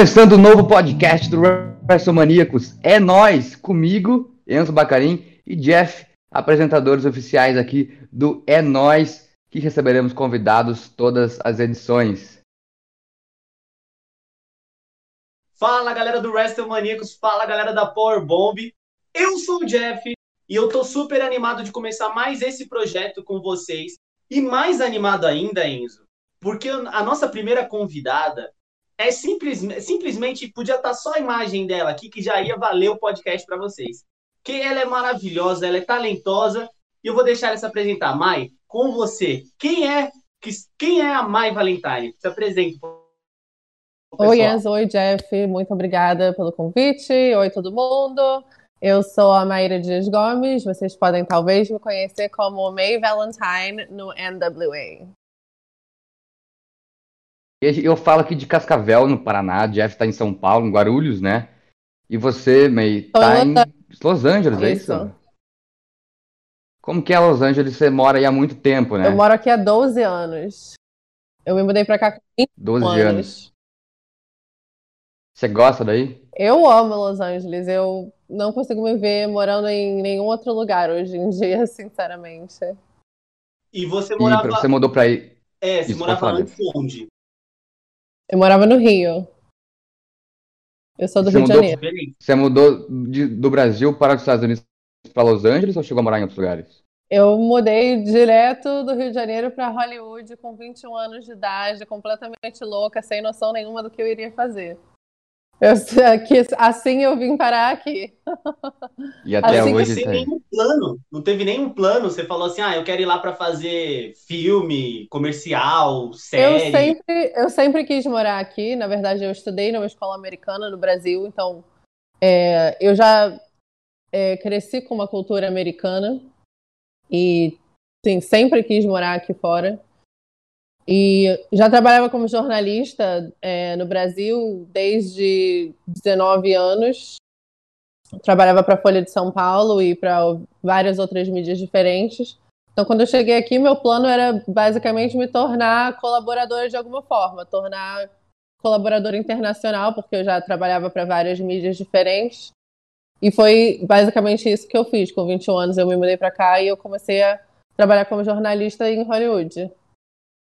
Começando o novo podcast do WrestleManiacos. É nós, comigo, Enzo Bacarim e Jeff, apresentadores oficiais aqui do É Nós, que receberemos convidados todas as edições. Fala galera do WrestleManiacos, fala galera da Power Bomb. Eu sou o Jeff e eu tô super animado de começar mais esse projeto com vocês. E mais animado ainda, Enzo, porque a nossa primeira convidada é simples, simplesmente podia estar tá só a imagem dela aqui que já ia valer o podcast para vocês. Que ela é maravilhosa, ela é talentosa e eu vou deixar ela se apresentar. Mai, com você, quem é quem é a Mai Valentine? Se apresente. Oi, Enzo, oi, Jeff. Muito obrigada pelo convite. Oi, todo mundo. Eu sou a Maíra Dias Gomes. Vocês podem talvez me conhecer como May Valentine no NWA. Eu falo aqui de Cascavel, no Paraná. Jeff está em São Paulo, em Guarulhos, né? E você, May, está em Los Angeles, é isso? Como que é Los Angeles? Você mora aí há muito tempo, né? Eu moro aqui há 12 anos. Eu me mudei para cá com 20 12 anos. anos. Você gosta daí? Eu amo Los Angeles. Eu não consigo me ver morando em nenhum outro lugar hoje em dia, sinceramente. E você morava. E você mudou pra aí. É, você Isso, morava antes onde? Eu morava no Rio. Eu sou do você Rio mudou, de Janeiro. Você mudou de, do Brasil para os Estados Unidos para Los Angeles ou chegou a morar em outros lugares? Eu mudei direto do Rio de Janeiro para Hollywood com 21 anos de idade, completamente louca, sem noção nenhuma do que eu iria fazer. Eu, que, assim eu vim parar aqui. E até assim, hoje. Sem nenhum plano. Não teve nenhum plano. Você falou assim: ah, eu quero ir lá para fazer filme, comercial, série. Eu sempre, eu sempre quis morar aqui. Na verdade, eu estudei numa escola americana no Brasil, então é, eu já é, cresci com uma cultura americana e sim, sempre quis morar aqui fora. E já trabalhava como jornalista é, no Brasil desde 19 anos. Trabalhava para a Folha de São Paulo e para várias outras mídias diferentes. Então, quando eu cheguei aqui, meu plano era basicamente me tornar colaboradora de alguma forma, tornar colaboradora internacional, porque eu já trabalhava para várias mídias diferentes. E foi basicamente isso que eu fiz. Com 21 anos, eu me mudei para cá e eu comecei a trabalhar como jornalista em Hollywood.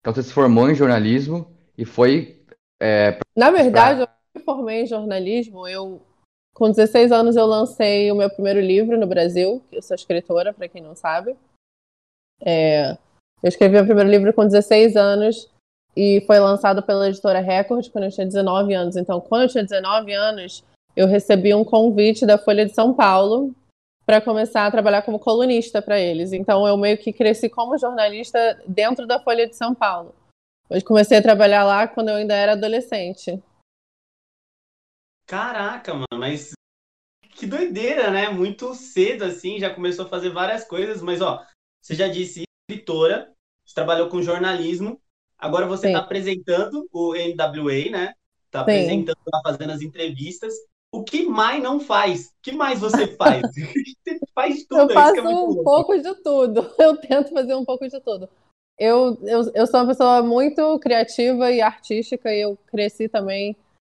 Então você se formou em jornalismo e foi. É, Na verdade, pra... eu me formei em jornalismo. Eu, com 16 anos, eu lancei o meu primeiro livro no Brasil. Eu sou escritora, para quem não sabe. É, eu escrevi o primeiro livro com 16 anos e foi lançado pela editora Record quando eu tinha 19 anos. Então, quando eu tinha 19 anos, eu recebi um convite da Folha de São Paulo para começar a trabalhar como colunista para eles. Então eu meio que cresci como jornalista dentro da Folha de São Paulo. Eu comecei a trabalhar lá quando eu ainda era adolescente. Caraca, mano, mas que doideira, né? Muito cedo assim, já começou a fazer várias coisas, mas ó, você já disse escritora, você trabalhou com jornalismo, agora você está apresentando o NWA, né? Está apresentando, tá fazendo as entrevistas o que mais não faz? O que mais você faz? você faz tudo. Eu é faço é um louco. pouco de tudo. Eu tento fazer um pouco de tudo. Eu, eu, eu sou uma pessoa muito criativa e artística e eu cresci também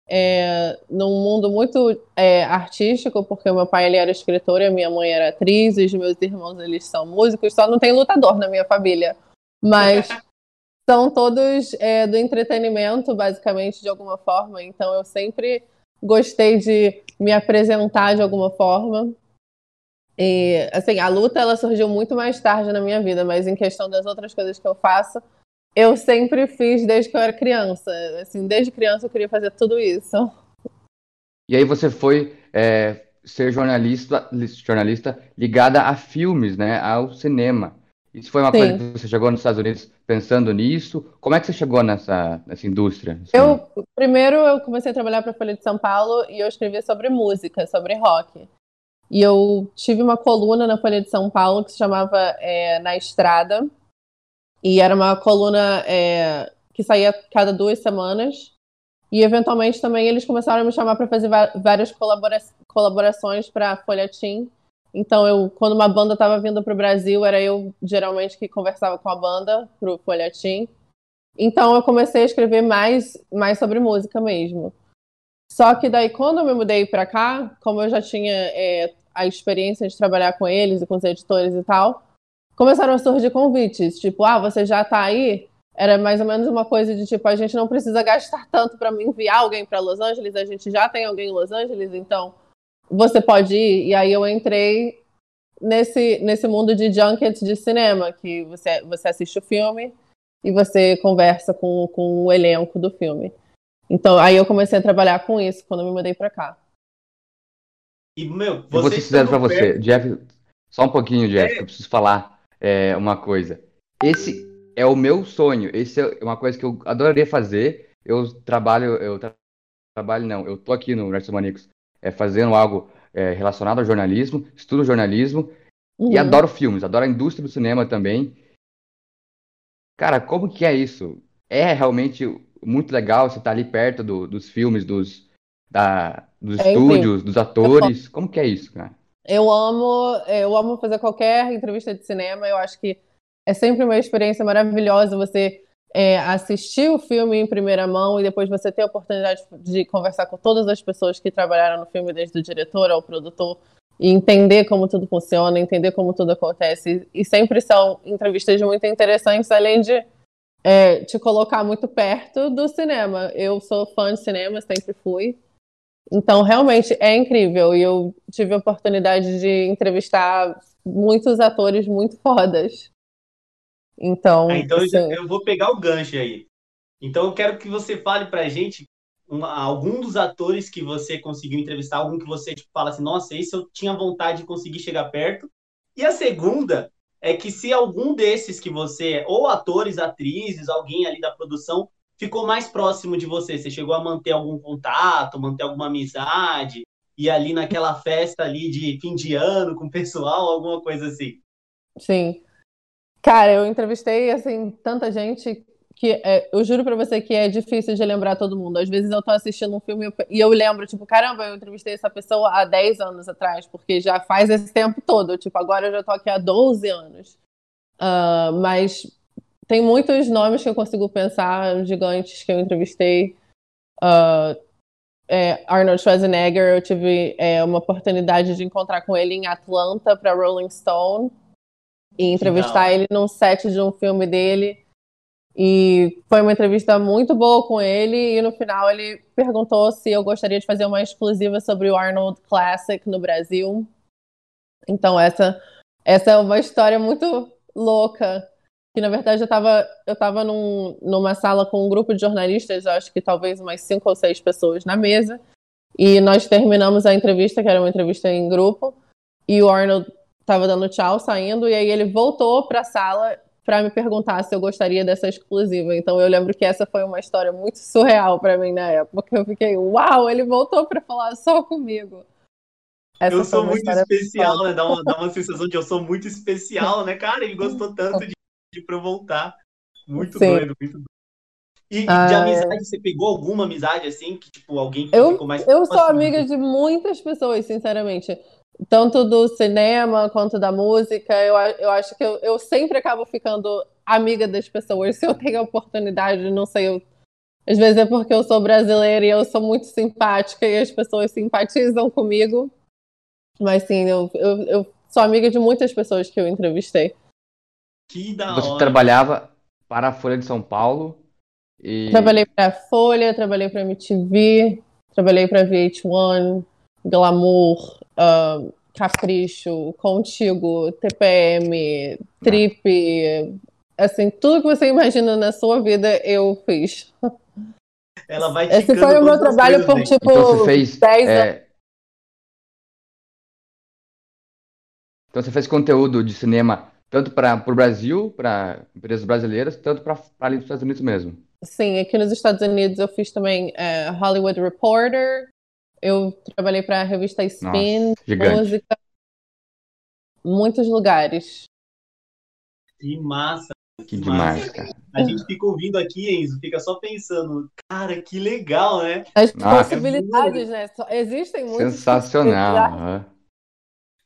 é, num mundo muito é, artístico, porque meu pai ele era escritor e a minha mãe era atriz, e os meus irmãos eles são músicos, só não tem lutador na minha família. Mas são todos é, do entretenimento, basicamente, de alguma forma. Então eu sempre gostei de me apresentar de alguma forma. E, assim, a luta ela surgiu muito mais tarde na minha vida, mas em questão das outras coisas que eu faço, eu sempre fiz desde que eu era criança. Assim, desde criança eu queria fazer tudo isso. E aí você foi é, ser jornalista, jornalista ligada a filmes, né, ao cinema. Isso foi uma Sim. coisa que você chegou nos Estados Unidos pensando nisso? Como é que você chegou nessa, nessa indústria? Assim? Eu primeiro eu comecei a trabalhar para a Folha de São Paulo e eu escrevia sobre música, sobre rock. E eu tive uma coluna na Folha de São Paulo que se chamava é, Na Estrada. E era uma coluna é, que saía cada duas semanas. E eventualmente também eles começaram a me chamar para fazer várias colabora colaborações para a Folha Team. Então, eu, quando uma banda estava vindo para o Brasil, era eu geralmente que conversava com a banda para o folhetim. Então, eu comecei a escrever mais, mais sobre música mesmo. Só que daí, quando eu me mudei para cá, como eu já tinha é, a experiência de trabalhar com eles e com os editores e tal, começaram a surgir convites, tipo, ah, você já tá aí? Era mais ou menos uma coisa de tipo, a gente não precisa gastar tanto para enviar alguém para Los Angeles, a gente já tem alguém em Los Angeles, então você pode ir. E aí eu entrei nesse, nesse mundo de junket de cinema, que você, você assiste o filme e você conversa com, com o elenco do filme. Então, aí eu comecei a trabalhar com isso quando eu me mudei para cá. E, meu, você. Vocês fizeram para você, Jeff. Só um pouquinho, Jeff, é... eu preciso falar é, uma coisa. Esse é o meu sonho. Esse é uma coisa que eu adoraria fazer. Eu trabalho, eu tra trabalho não, eu tô aqui no Restos Manicos é, fazendo algo é, relacionado ao jornalismo, estudo jornalismo uhum. e adoro filmes, adoro a indústria do cinema também. Cara, como que é isso? É realmente muito legal você estar tá ali perto do, dos filmes, dos, da, dos é estúdios, dos atores. Como que é isso, cara? Eu amo, eu amo fazer qualquer entrevista de cinema. Eu acho que é sempre uma experiência maravilhosa você é, assistir o filme em primeira mão e depois você ter a oportunidade de conversar com todas as pessoas que trabalharam no filme, desde o diretor ao produtor, e entender como tudo funciona, entender como tudo acontece. E sempre são entrevistas muito interessantes, além de é, te colocar muito perto do cinema. Eu sou fã de cinema, sempre fui. Então, realmente é incrível. E eu tive a oportunidade de entrevistar muitos atores muito fodas. Então, é, então assim... eu vou pegar o gancho aí. Então, eu quero que você fale pra gente uma, algum dos atores que você conseguiu entrevistar, algum que você tipo, fala assim, nossa, esse eu tinha vontade de conseguir chegar perto. E a segunda é que se algum desses que você, ou atores, atrizes, alguém ali da produção, ficou mais próximo de você, você chegou a manter algum contato, manter alguma amizade, e ali naquela festa ali de fim de ano com o pessoal, alguma coisa assim. Sim. Cara, eu entrevistei, assim, tanta gente que é, eu juro pra você que é difícil de lembrar todo mundo. Às vezes eu tô assistindo um filme e eu lembro, tipo, caramba, eu entrevistei essa pessoa há 10 anos atrás, porque já faz esse tempo todo. Tipo, agora eu já tô aqui há 12 anos. Uh, mas tem muitos nomes que eu consigo pensar, gigantes que eu entrevistei. Uh, é, Arnold Schwarzenegger, eu tive é, uma oportunidade de encontrar com ele em Atlanta para Rolling Stone e entrevistar ele num set de um filme dele. E foi uma entrevista muito boa com ele. E no final ele perguntou se eu gostaria de fazer uma exclusiva sobre o Arnold Classic no Brasil. Então, essa, essa é uma história muito louca. Que na verdade eu estava eu tava num, numa sala com um grupo de jornalistas, acho que talvez umas cinco ou seis pessoas na mesa. E nós terminamos a entrevista, que era uma entrevista em grupo. E o Arnold estava dando tchau, saindo, e aí ele voltou para a sala para me perguntar se eu gostaria dessa exclusiva. Então eu lembro que essa foi uma história muito surreal para mim na época. Eu fiquei, uau, ele voltou para falar só comigo. Essa eu sou muito especial, né? Dá uma, dá uma sensação de eu sou muito especial, né, cara? Ele gostou tanto de, de pra eu voltar. Muito Sim. doido, muito doido. E ah, de amizade, é. você pegou alguma amizade assim? Que, tipo, alguém que eu, ficou mais. Eu sou amiga de muitas pessoas, sinceramente tanto do cinema quanto da música. Eu, eu acho que eu, eu sempre acabo ficando amiga das pessoas se eu tenho a oportunidade, não sei, eu, às vezes é porque eu sou brasileira e eu sou muito simpática e as pessoas simpatizam comigo. Mas sim, eu, eu, eu sou amiga de muitas pessoas que eu entrevistei. Que da Você hora. trabalhava para a Folha de São Paulo? E... Trabalhei para a Folha, trabalhei para a MTV, trabalhei para VH1, Glamour, uh, Capricho, Contigo, TPM, Trip, assim, tudo que você imagina na sua vida eu fiz. Ela vai Esse foi o meu trabalho por, né? tipo, então você fez, 10 é... anos. Então você fez conteúdo de cinema tanto para o Brasil, para empresas brasileiras, tanto para ali dos Estados Unidos mesmo. Sim, aqui nos Estados Unidos eu fiz também é, Hollywood Reporter, eu trabalhei para a revista Spin, Nossa, música, muitos lugares. Que massa! Que, demais, cara. A gente fica ouvindo aqui, Enzo, fica só pensando, cara, que legal, né? As Nossa, possibilidades, né? Existem muitas. Sensacional.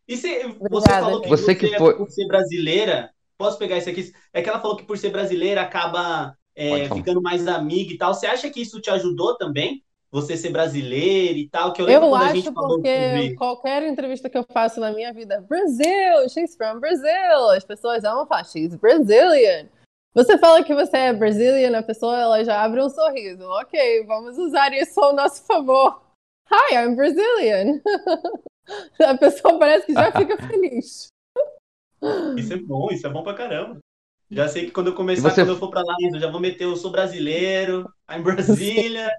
E você, você falou que você, que foi... por ser brasileira, posso pegar isso aqui? É que ela falou que por ser brasileira acaba é, ficando mais amiga e tal. Você acha que isso te ajudou também? Você ser brasileira e tal, que eu lembro Eu quando a acho gente falou porque qualquer entrevista que eu faço na minha vida, Brasil, she's from Brazil. As pessoas amam falar, she's Brazilian. Você fala que você é Brazilian, a pessoa ela já abre um sorriso. Ok, vamos usar isso ao nosso favor. Hi, I'm Brazilian. A pessoa parece que já fica feliz. Isso é bom, isso é bom pra caramba. Já sei que quando eu começar, você- quando eu for pra lá, eu já vou meter eu sou brasileiro, I'm Brasília,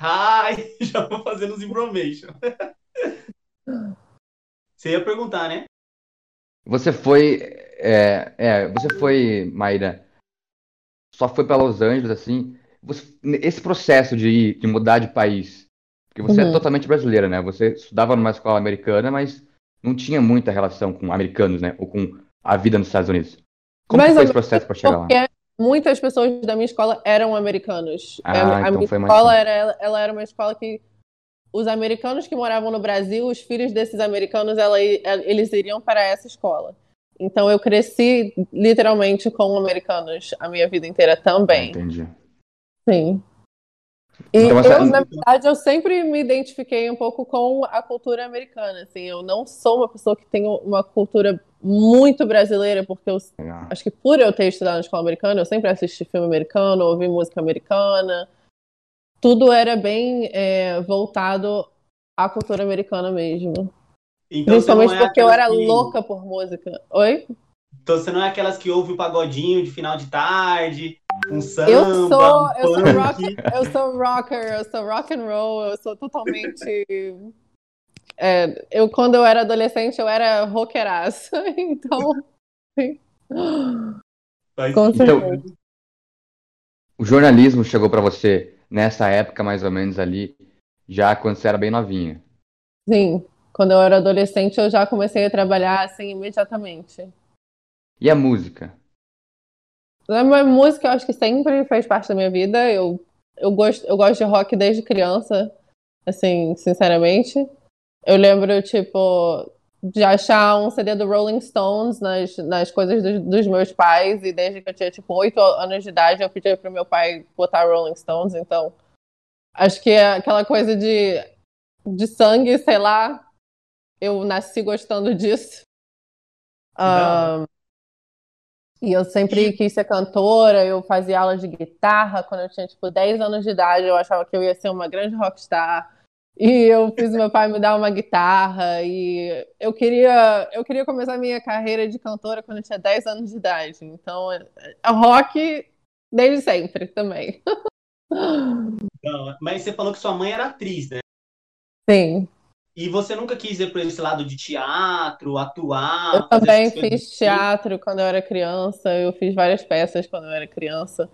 hi, já vou fazendo os information. Você ia perguntar, né? Você foi. É, é, você foi, Maíra, só foi para Los Angeles, assim. Você- esse processo de ir, de mudar de país, porque você é Uhum. totalmente brasileira, né? Você estudava numa escola americana, mas não tinha muita relação com americanos, né? Ou com a vida nos Estados Unidos. Como ou foi esse processo para chegar lá? Muitas pessoas da minha escola eram americanos. Ah, a, a então minha foi mais escola fácil. era, ela era uma escola que os americanos que moravam no Brasil, os filhos desses americanos, ela, eles iriam para essa escola. Então eu cresci literalmente com americanos a minha vida inteira também. entendi. Sim. E Então, essa- eu, na verdade, eu sempre me identifiquei um pouco com a cultura americana. Assim, eu não sou uma pessoa que tem uma cultura muito brasileira, porque eu Legal. acho que por eu ter estudado na escola americana, eu sempre assisti filme americano, ouvi música americana. Tudo era bem é, voltado à cultura americana mesmo. Então Principalmente é porque eu era que- louca por música. Oi? Então você não é aquelas que ouve o pagodinho de final de tarde, um samba, Eu sou, um eu sou rock, eu sou rocker, eu sou rock and roll, eu sou totalmente. é, eu quando eu era adolescente eu era rockeraça, então. Com certeza. O jornalismo chegou para você nessa época, mais ou menos ali, já quando você era bem novinha. Sim, quando eu era adolescente eu já comecei a trabalhar assim imediatamente. E a música? A minha música eu acho que sempre fez parte da minha vida. Eu, eu, gosto, eu gosto de rock desde criança, assim, sinceramente. Eu lembro, tipo, de achar um CD do Rolling Stones nas, nas coisas dos, dos meus pais, e desde que eu tinha, tipo, oito anos de idade, eu pedia pro meu pai botar Rolling Stones, então acho que é aquela coisa de, de sangue, sei lá, eu nasci gostando disso. Ahn, e eu sempre quis ser cantora, eu fazia aula de guitarra quando eu tinha, tipo, 10 anos de idade, eu achava que eu ia ser uma grande rockstar. E eu fiz meu pai me dar uma guitarra e eu queria, eu queria começar minha carreira de cantora quando eu tinha 10 anos de idade. Então, é, é rock desde sempre também. Não, mas você falou que sua mãe era atriz, né? Sim. E você nunca quis ir por esse lado de teatro, atuar, Eu também fiz teatro quando eu era criança, eu fiz várias peças quando eu era criança.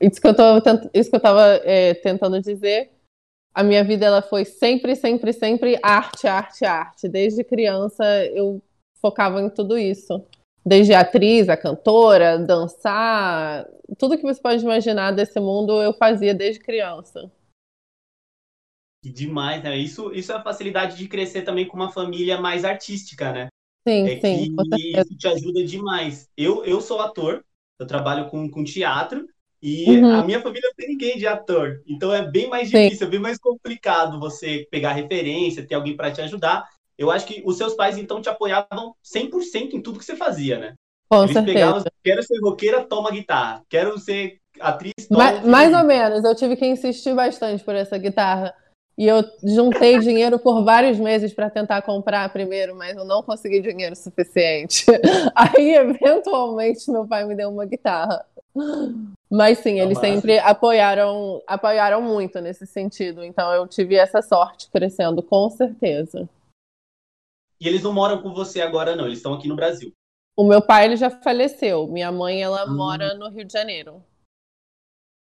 Isso que eu, tô, tent- isso que eu tava é, tentando dizer, a minha vida ela foi sempre, sempre, sempre arte, arte, arte. Desde criança eu focava em tudo isso. Desde a atriz, a cantora, dançar, tudo que você pode imaginar desse mundo eu fazia desde criança. Que demais, né? Isso, isso é a facilidade de crescer também com uma família mais artística, né? Sim, É sim, que isso te ajuda demais. Eu, eu sou ator, eu trabalho com, com teatro, e Uhum. a minha família não tem ninguém de ator. Então é bem mais Sim. difícil, é bem mais complicado você pegar referência, ter alguém para te ajudar. Eu acho que os seus pais, então, te apoiavam 100% em tudo que você fazia, né? Com Eles certeza. pegavam, quero ser roqueira, toma guitarra. Quero ser atriz, toma Ma- violino. mais ou menos, eu tive que insistir bastante por essa guitarra. E eu juntei dinheiro por vários meses para tentar comprar primeiro, mas eu não consegui dinheiro suficiente. Aí, eventualmente, meu pai me deu uma guitarra. Mas sim, Tá eles sempre apoiaram, apoiaram muito nesse sentido. Então eu tive essa sorte crescendo, com certeza. E eles não moram com você agora, não. Eles estão aqui no Brasil. O meu pai ele já faleceu. Minha mãe ela Hum. mora no Rio de Janeiro.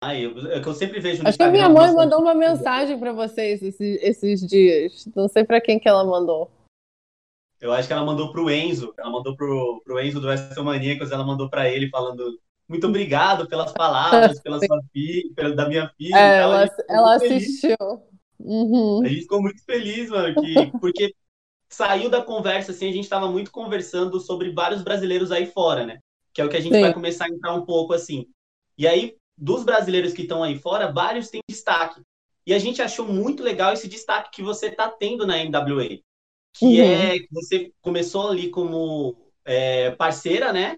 Ah, eu, é que eu sempre vejo Acho que a minha mãe mandou uma mensagem para vocês esses, esses dias. Não sei para quem que ela mandou. Eu acho que ela mandou pro Enzo. Ela mandou pro, pro Enzo do WrestleManiacos. Ela mandou pra ele falando muito obrigado pelas palavras, pela sua filha, pela, da minha filha. É, ela, ela assistiu. Uhum. A gente ficou muito feliz, mano, que, porque saiu da conversa, assim, a gente tava muito conversando sobre vários brasileiros aí fora, né? Que é o que a gente Sim. vai começar a entrar um pouco, assim. E aí, dos brasileiros que estão aí fora, vários têm destaque. e a gente achou muito legal esse destaque que você está tendo na NWA, que uhum. é que você começou ali como é, parceira, né?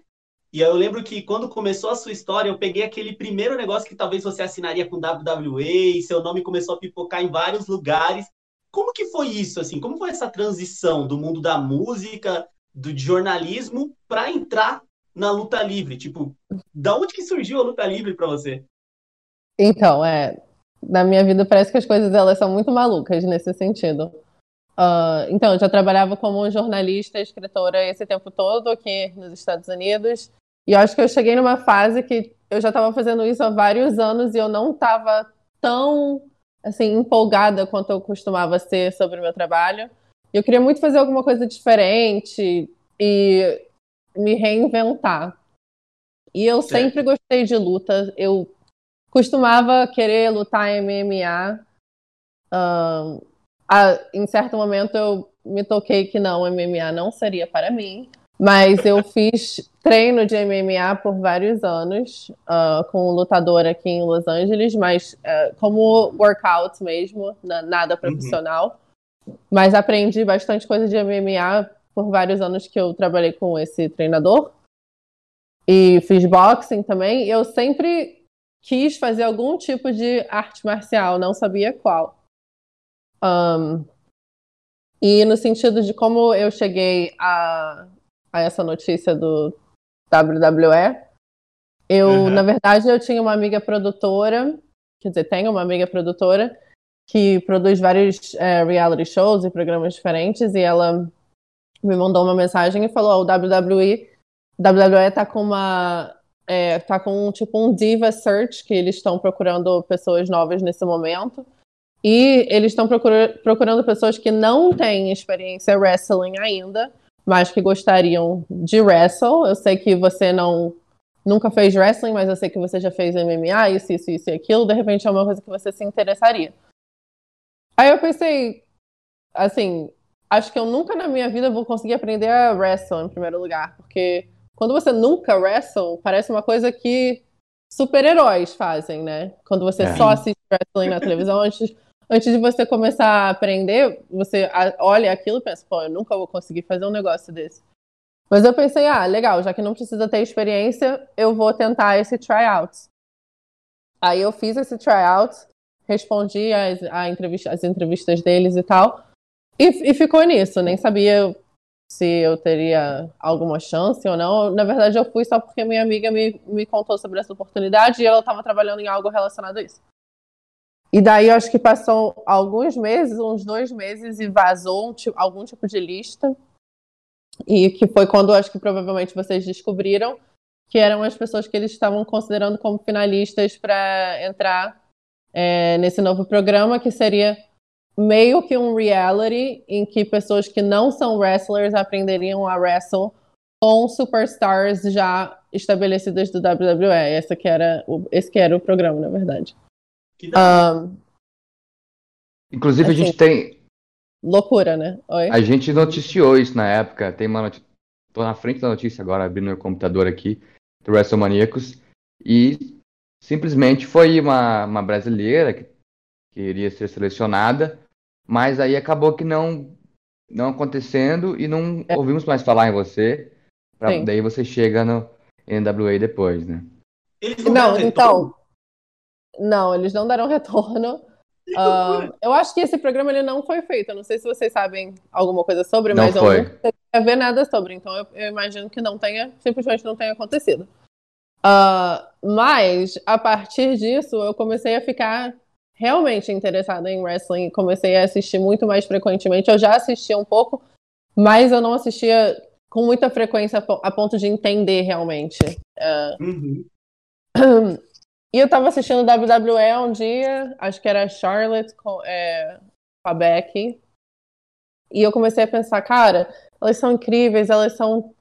E eu lembro que quando começou a sua história, eu peguei aquele primeiro negócio que talvez você assinaria com WWE, seu nome começou a pipocar em vários lugares. Como que foi isso, assim? Como foi essa transição do mundo da música, do jornalismo, para entrar na luta livre? Tipo, da onde que surgiu a luta livre para você? Então, é, na minha vida parece que as coisas elas são muito malucas nesse sentido. Uh, então, eu já trabalhava como jornalista, escritora esse tempo todo aqui nos Estados Unidos. E acho que eu cheguei numa fase que eu já estava fazendo isso há vários anos e eu não estava tão assim empolgada quanto eu costumava ser sobre o meu trabalho. Eu queria muito fazer alguma coisa diferente e me reinventar. E eu sempre gostei de luta. Eu costumava querer lutar MMA. Um, a, em certo momento eu me toquei que não, MMA não seria para mim. Mas eu fiz treino de MMA por vários anos uh, com um lutador aqui em Los Angeles, mas uh, como workout mesmo, nada uhum. profissional. Uhum. Mas aprendi bastante coisa de MMA por vários anos que eu trabalhei com esse treinador. E fiz boxing também. Eu sempre quis fazer algum tipo de arte marcial, não sabia qual. Um, e no sentido de como eu cheguei a a essa notícia do WWE. Eu, uhum. na verdade, eu tinha uma amiga produtora, quer dizer, tenho uma amiga produtora que produz vários é, reality shows e programas diferentes, e ela me mandou uma mensagem e falou: o WWE, WWE tá com uma é, tá com tipo um diva search que eles estão procurando pessoas novas nesse momento. E eles estão procura procurando pessoas que não têm experiência wrestling ainda, mas que gostariam de wrestle. Eu sei que você não nunca fez wrestling, mas eu sei que você já fez MMA, isso, isso, isso e aquilo. De repente é uma coisa que você se interessaria. Aí eu pensei, assim, acho que eu nunca na minha vida vou conseguir aprender a wrestle em primeiro lugar, porque quando você nunca wrestle, parece uma coisa que super-heróis fazem, né? Quando você é. só assiste wrestling na televisão, antes antes de você começar a aprender, você olha aquilo e pensa, pô, eu nunca vou conseguir fazer um negócio desse. Mas eu pensei, ah, legal, já que não precisa ter experiência, eu vou tentar esse tryout. Aí eu fiz esse tryout, respondi as, entrevista, as entrevistas deles e tal, e, e ficou nisso. Nem sabia se eu teria alguma chance ou não. Na verdade, eu fui só porque minha amiga me, me contou sobre essa oportunidade e ela estava trabalhando em algo relacionado a isso. E daí eu acho que passou alguns meses, uns dois meses, e vazou um, tipo, algum tipo de lista. E que foi quando acho que provavelmente vocês descobriram que eram as pessoas que eles estavam considerando como finalistas para entrar é, nesse novo programa, que seria meio que um reality em que pessoas que não são wrestlers aprenderiam a wrestle com superstars já estabelecidas do WWE. Que era o, esse que era o programa, na verdade. Um, Inclusive, assim, a gente tem. Loucura, né? Oi? A gente noticiou isso na época. Tem uma notícia. Tô na frente da notícia agora, abrindo meu computador aqui, do WrestleManiacos. E simplesmente foi uma, uma brasileira que queria ser selecionada, mas aí acabou que não não acontecendo e não é. ouvimos mais falar em você. Pra, daí você chega no NWA depois, né? Eles não, não então, não, eles não deram retorno. Uh, eu acho que esse programa ele não foi feito. Eu não sei se vocês sabem alguma coisa sobre, não mas foi. eu não queria ver nada sobre. Então eu, eu, imagino que não tenha, simplesmente não tenha acontecido. Uh, mas a partir disso eu comecei a ficar realmente interessada em wrestling. Comecei a assistir muito mais frequentemente. Eu já assistia um pouco, mas eu não assistia com muita frequência a ponto de entender realmente. Uh, uhum. E eu tava assistindo WWE um dia, acho que era Charlotte com, é, com a Becky. E eu comecei a pensar, cara, elas são incríveis, elas são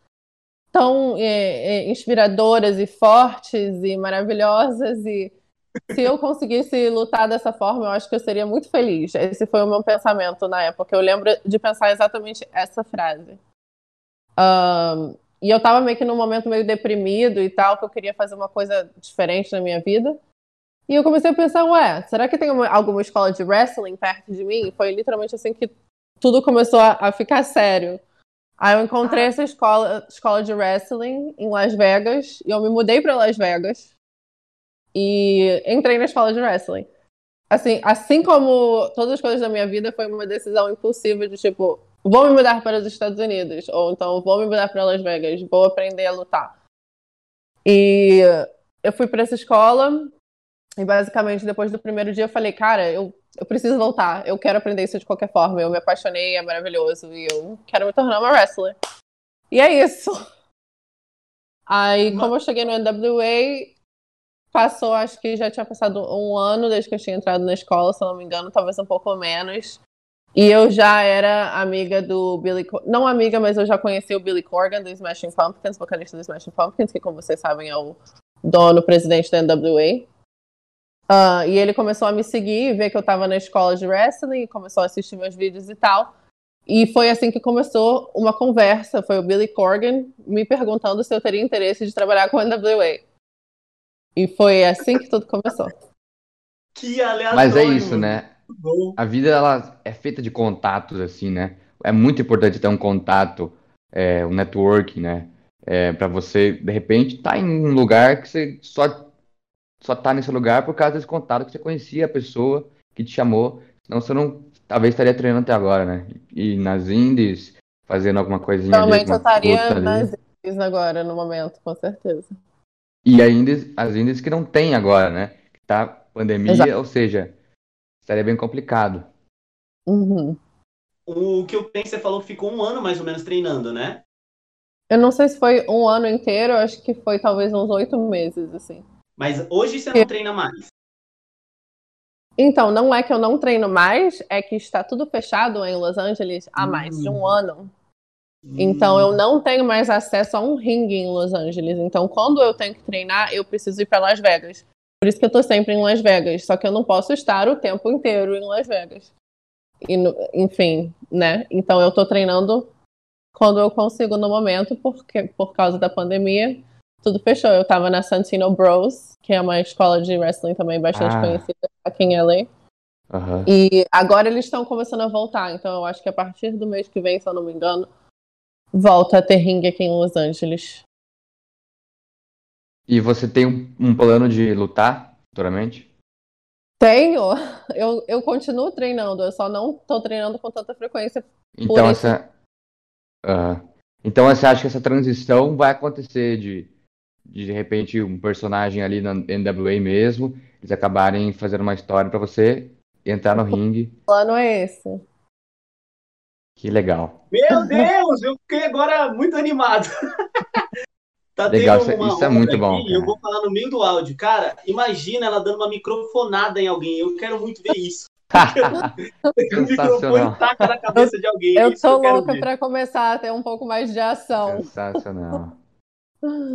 tão é, é, inspiradoras e fortes e maravilhosas. E se eu conseguisse lutar dessa forma, eu acho que eu seria muito feliz. Esse foi o meu pensamento na época. Eu lembro de pensar exatamente essa frase. Um, e eu tava meio que num momento meio deprimido e tal, que eu queria fazer uma coisa diferente na minha vida. E eu comecei a pensar, ué, será que tem uma, alguma escola de wrestling perto de mim? Foi literalmente assim que tudo começou a, a ficar sério. Aí eu encontrei ah. essa escola, escola de wrestling em Las Vegas e eu me mudei para Las Vegas e entrei na escola de wrestling. Assim, assim como todas as coisas da minha vida, foi uma decisão impulsiva de tipo, vou me mudar para os Estados Unidos, ou então vou me mudar para Las Vegas, vou aprender a lutar. E eu fui para essa escola e basicamente depois do primeiro dia eu falei, cara, eu, eu preciso voltar, eu quero aprender isso de qualquer forma, eu me apaixonei, é maravilhoso e eu quero me tornar uma wrestler. E é isso. Aí, como eu cheguei no NWA, passou, acho que já tinha passado um ano desde que eu tinha entrado na escola, se não me engano, talvez um pouco menos. E eu já era amiga do Billy. Não amiga, mas eu já conheci o Billy Corgan do Smashing Pumpkins, vocalista do Smashing Pumpkins, que, como vocês sabem, é o dono, presidente da NWA. Uh, e ele começou a me seguir, ver que eu estava na escola de wrestling, começou a assistir meus vídeos e tal. E foi assim que começou uma conversa. Foi o Billy Corgan me perguntando se eu teria interesse de trabalhar com a NWA. E foi assim que tudo começou. Que aleatório. Mas é isso, né? A vida ela é feita de contatos, assim, né? É muito importante ter um contato, é, um networking, né? É, para você, de repente, estar tá em um lugar que você só, só tá nesse lugar por causa desse contato que você conhecia a pessoa que te chamou. Senão você não, talvez estaria treinando até agora, né? E nas indies, fazendo alguma coisinha Realmente eu estaria nas indies agora, no momento, com certeza. E ainda as indies que não tem agora, né? Que tá pandemia, Exato. ou seja, estaria bem complicado. Uhum. O que eu penso, você falou que ficou um ano mais ou menos treinando, né? Eu não sei se foi um ano inteiro, acho que foi talvez uns oito meses, assim. Mas hoje você não treina mais? Então, não é que eu não treino mais, é que está tudo fechado em Los Angeles há mais de um hum. ano. Então eu não tenho mais acesso a um ringue em Los Angeles. Então quando eu tenho que treinar, eu preciso ir para Las Vegas. Por isso que eu tô sempre em Las Vegas. Só que eu não posso estar o tempo inteiro em Las Vegas. E, enfim, né? Então eu tô treinando quando eu consigo no momento, porque por causa da pandemia, tudo fechou. Eu tava na Santino Bros, que é uma escola de wrestling também bastante ah. conhecida aqui em LA. Uhum. E agora eles estão começando a voltar. Então eu acho que a partir do mês que vem, se eu não me engano, volta a ter ringue aqui em Los Angeles. E você tem um, um plano de lutar futuramente? Tenho. Eu, eu continuo treinando, eu só não tô treinando com tanta frequência. Então essa. Uh, então você acha que essa transição vai acontecer de, de, de repente, um personagem ali na NWA mesmo, eles acabarem fazendo uma história para você entrar no ringue? O plano é esse. Que legal. Meu Deus, eu fiquei agora muito animado. tá legal, uma, isso é muito bom. Aqui, eu vou falar no meio do áudio. Cara, imagina ela dando uma microfonada em alguém. Eu quero muito ver isso. o microfone taca na cabeça de alguém. Eu tô eu louca para começar a ter um pouco mais de ação. Sensacional.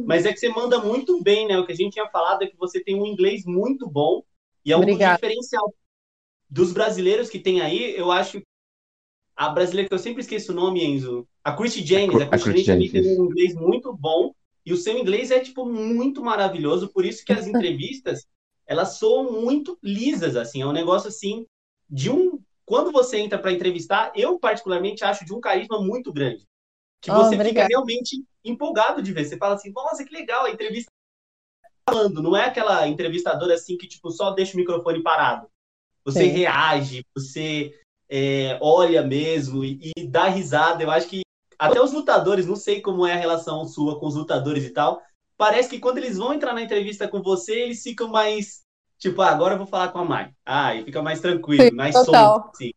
Mas é que você manda muito bem, né? O que a gente tinha falado é que você tem um inglês muito bom e é um diferencial dos brasileiros que tem aí. Eu acho a brasileira que eu sempre esqueço o nome, Enzo. A Christy James. A, a Christy James tem um inglês muito bom. E o seu inglês é, tipo, muito maravilhoso. Por isso que as entrevistas, elas soam muito lisas, assim. É um negócio, assim, de um... Quando você entra para entrevistar, eu, particularmente, acho de um carisma muito grande. Que você oh, fica realmente empolgado de ver. Você fala assim, nossa, que legal, a entrevista falando. Não é aquela entrevistadora, assim, que, tipo, só deixa o microfone parado. Você Sim. reage, você é, olha mesmo e, e dá risada. Eu acho que até os lutadores, não sei como é a relação sua com os lutadores e tal, parece que quando eles vão entrar na entrevista com você, eles ficam mais. Tipo, ah, agora eu vou falar com a Mai. Ah, e fica mais tranquilo, mais solto, assim.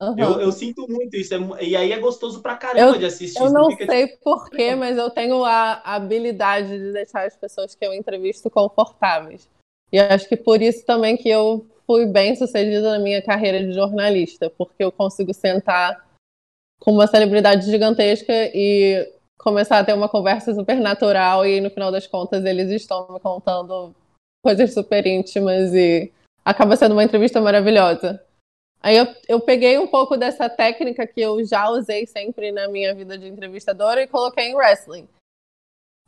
Uhum. Eu, eu, sinto muito isso. É, e aí é gostoso pra caramba eu, de assistir. Eu não fica, sei tipo... porquê, mas eu tenho a habilidade de deixar as pessoas que eu entrevisto confortáveis. E acho que por isso também que eu fui bem sucedida na minha carreira de jornalista, porque eu consigo sentar com uma celebridade gigantesca e começar a ter uma conversa super natural e no final das contas eles estão me contando coisas super íntimas e acaba sendo uma entrevista maravilhosa. Aí eu, eu peguei um pouco dessa técnica que eu já usei sempre na minha vida de entrevistadora e coloquei em wrestling.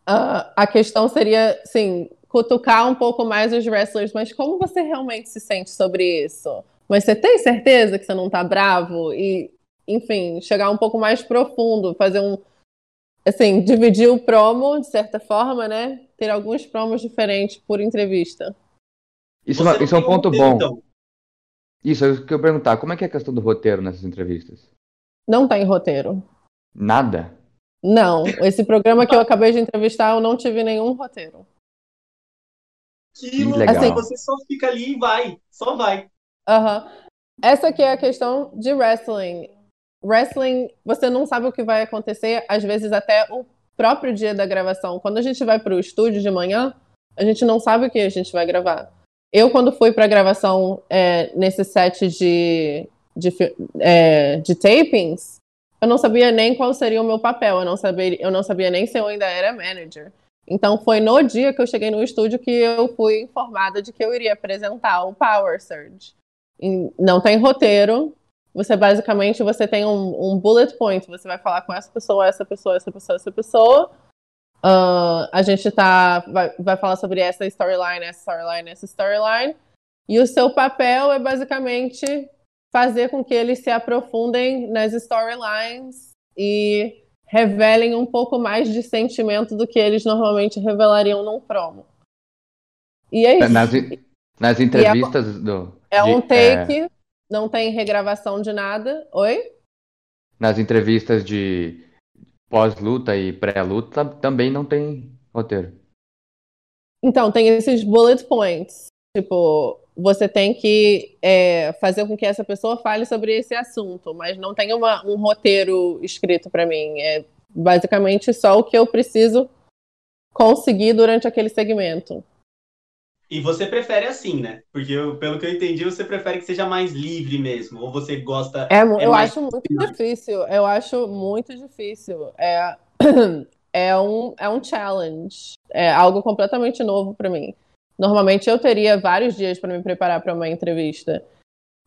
Uh, a questão seria, sim, cutucar um pouco mais os wrestlers, mas como você realmente se sente sobre isso? Mas você tem certeza que você não tá bravo? E, enfim, chegar um pouco mais profundo, fazer um. Assim, dividir o promo, de certa forma, né? Ter alguns promos diferentes por entrevista. Isso, é, isso é um ponto bom. Então. Isso, eu queria perguntar, como é que é a questão do roteiro nessas entrevistas? Não tem roteiro. Nada? Não, esse programa que eu acabei de entrevistar, eu não tive nenhum roteiro. Que legal. Assim, você só fica ali e vai, só vai. Uhum. Essa aqui é a questão de wrestling. Wrestling, você não sabe o que vai acontecer, às vezes até o próprio dia da gravação. Quando a gente vai para o estúdio de manhã, a gente não sabe o que a gente vai gravar. Eu, quando fui para a gravação é, nesse set de, de, é, de tapings, eu não sabia nem qual seria o meu papel, eu não sabia, eu não sabia nem se eu ainda era manager. Então foi no dia que eu cheguei no estúdio que eu fui informada de que eu iria apresentar o Power Surge. E não tem roteiro, você basicamente você tem um, um, bullet point, você vai falar com essa pessoa, essa pessoa, essa pessoa, essa pessoa. Uh, a gente tá, vai, vai falar sobre essa storyline, essa storyline, essa storyline. E o seu papel é basicamente fazer com que eles se aprofundem nas storylines e revelem um pouco mais de sentimento do que eles normalmente revelariam num promo. E é isso. Nas, nas entrevistas é, do. É de, um take, é... não tem regravação de nada. Oi? Nas entrevistas de pós-luta e pré-luta também não tem roteiro. Então, tem esses bullet points. Tipo, você tem que é, fazer com que essa pessoa fale sobre esse assunto, mas não tem uma, um roteiro escrito para mim. É basicamente só o que eu preciso conseguir durante aquele segmento. E você prefere assim, né? Porque eu, pelo que eu entendi, você prefere que seja mais livre mesmo, ou você gosta. É, é eu mais... acho muito difícil. Eu acho muito difícil. É, é um, é um challenge. É algo completamente novo para mim. Normalmente eu teria vários dias para me preparar para uma entrevista.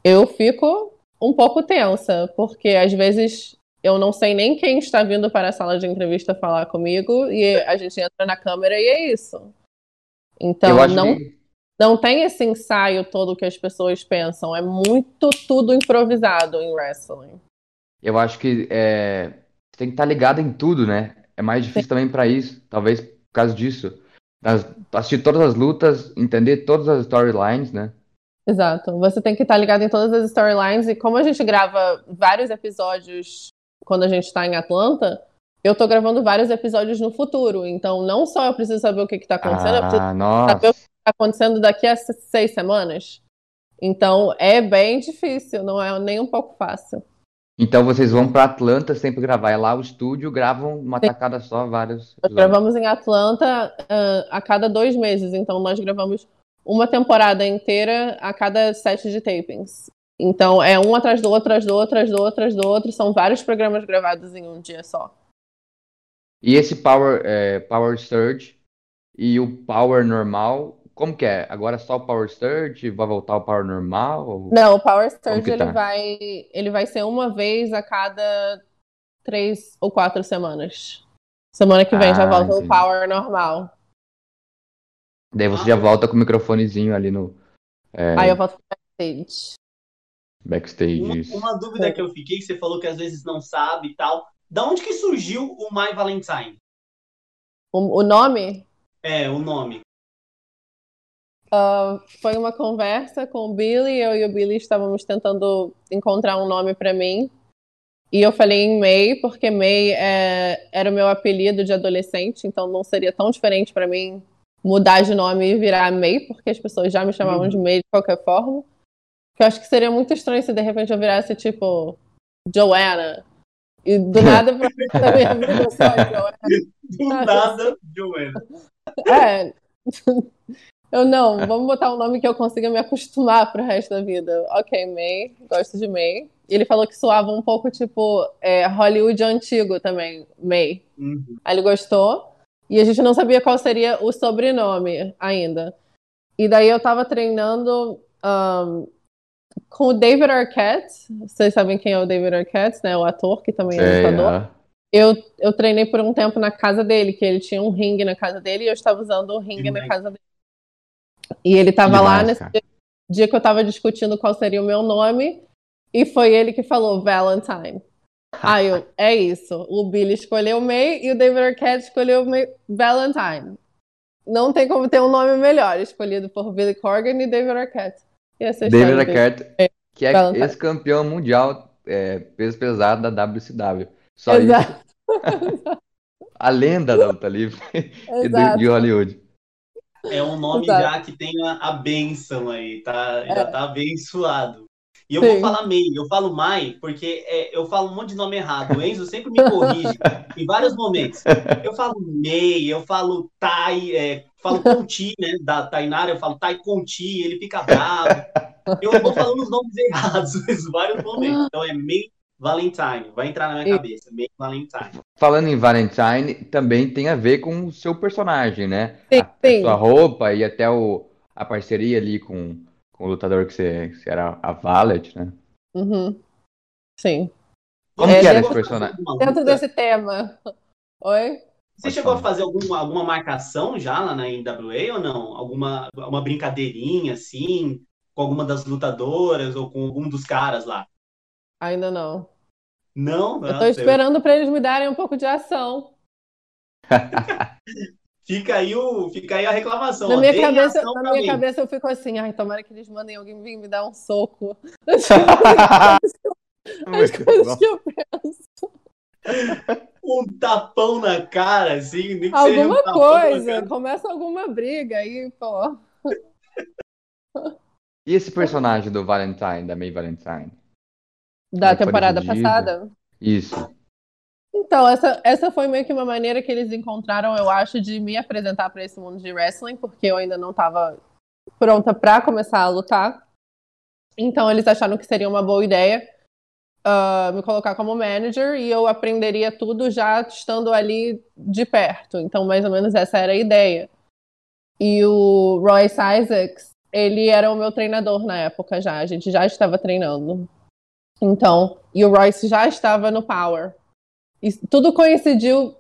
Eu fico um pouco tensa, porque às vezes eu não sei nem quem está vindo para a sala de entrevista falar comigo e a gente entra na câmera e é isso. Então não que... não tem esse ensaio todo que as pessoas pensam. É muito tudo improvisado em wrestling. Eu acho que é, você tem que estar ligado em tudo, né? É mais difícil Sim. também para isso, talvez por causa disso as, assistir todas as lutas, entender todas as storylines, né? Exato. Você tem que estar ligado em todas as storylines e como a gente grava vários episódios quando a gente está em Atlanta, eu tô gravando vários episódios no futuro. Então, não só eu preciso saber o que, está acontecendo, ah, eu preciso nossa. saber o que está acontecendo daqui a seis semanas. Então, é bem difícil, não é nem um pouco fácil. Então vocês vão para Atlanta sempre gravar. É lá o estúdio, gravam uma Sim. tacada só, vários. Nós gravamos em Atlanta uh, a cada dois meses. Então nós gravamos uma temporada inteira a cada sete de tapings. Então é um atrás do outro, atrás do outro, atrás do outro, atrás do outro. São vários programas gravados em um dia só. E esse Power, é, Power Surge e o Power normal, como que é? Agora só o Power Surge? Vai voltar o Power normal? Ou... Não, o Power Surge ele, tá? vai, ele vai ser uma vez a cada três ou quatro semanas. Semana que vem ah, já volta entendi. o Power normal. Daí você já volta com o microfonezinho ali no. É... Aí eu volto pro backstage. Backstage. Uma, uma dúvida que eu fiquei, que você falou que às vezes não sabe e tal. Da onde que surgiu o My Valentine? O, o nome? É, o nome. Uh, foi uma conversa com o Billy, eu e o Billy estávamos tentando encontrar um nome para mim. E eu falei em May, porque May é, era o meu apelido de adolescente, então não seria tão diferente para mim mudar de nome e virar May, porque as pessoas já me chamavam uhum. de May de qualquer forma. Que eu acho que seria muito estranho se de repente eu virasse tipo Joanna. E do nada pra minha vida só Joanna. Do nada, Joanna. É. Eu não, vamos botar um nome que eu consiga me acostumar pro resto da vida. Ok, May, gosto de May. Ele falou que soava um pouco tipo é, Hollywood antigo também, May. Uhum. Aí ele gostou. E a gente não sabia qual seria o sobrenome ainda. E daí eu tava treinando um, com o David Arquette. Vocês sabem quem é o David Arquette, né? O ator que também é lutador. Eu, eu treinei por um tempo na casa dele, que ele tinha um ringue na casa dele e eu estava usando o ringue na casa dele. E ele tava demais, lá nesse dia, dia, que eu tava discutindo qual seria o meu nome, e foi ele que falou Valentine. Aí eu, é isso. O Billy escolheu May e o David Arquette escolheu May, Valentine. Não tem como ter um nome melhor, escolhido por Billy Corgan e David Arquette. É David Arquette, que é ex-campeão mundial é, peso pesado da WCW. Só Exato. isso. a lenda da luta livre e de Hollywood. É um nome Exato. já que tem a, a benção aí, tá? Já é. tá abençoado. E eu Sim. vou falar May, eu falo Mai, porque é, eu falo um monte de nome errado. O Enzo sempre me corrige em vários momentos. Eu falo May, eu falo Tai, é, falo Conti, né? Da Tainara, eu falo Tai Conti, ele fica bravo. Eu vou falando os nomes errados em vários momentos. Então é May Valentine, vai entrar na minha cabeça. May Valentine. Falando em Valentine, também tem a ver com o seu personagem, né? Sim, a, a sua roupa e até o, a parceria ali com com o lutador que você, que você era a Valet, né? Uhum. Sim. Como é, que era esse personagem? Dentro desse tema. Oi? Você Pode chegou falar. a fazer alguma, alguma marcação já lá na NWA ou não? Alguma uma brincadeirinha assim, com alguma das lutadoras ou com algum dos caras lá? Ainda não. Não? não eu tô esperando para eles me darem um pouco de ação. Fica aí, o, fica aí a reclamação. Na minha, cabeça, na minha cabeça eu fico assim, ai, tomara que eles mandem alguém vir me dar um soco. As coisas que eu penso. Um tapão na cara, assim. alguma um coisa, começa alguma briga aí, pô. E esse personagem do Valentine, da May Valentine? Da temporada passada? Isso. Então, essa, essa foi meio que uma maneira que eles encontraram, eu acho, de me apresentar para esse mundo de wrestling, porque eu ainda não estava pronta para começar a lutar. Então, eles acharam que seria uma boa ideia uh, me colocar como manager e eu aprenderia tudo já estando ali de perto. Então, mais ou menos essa era a ideia. E o Royce Isaacs, ele era o meu treinador na época já, a gente já estava treinando. Então, e o Royce já estava no Power. E tudo coincidiu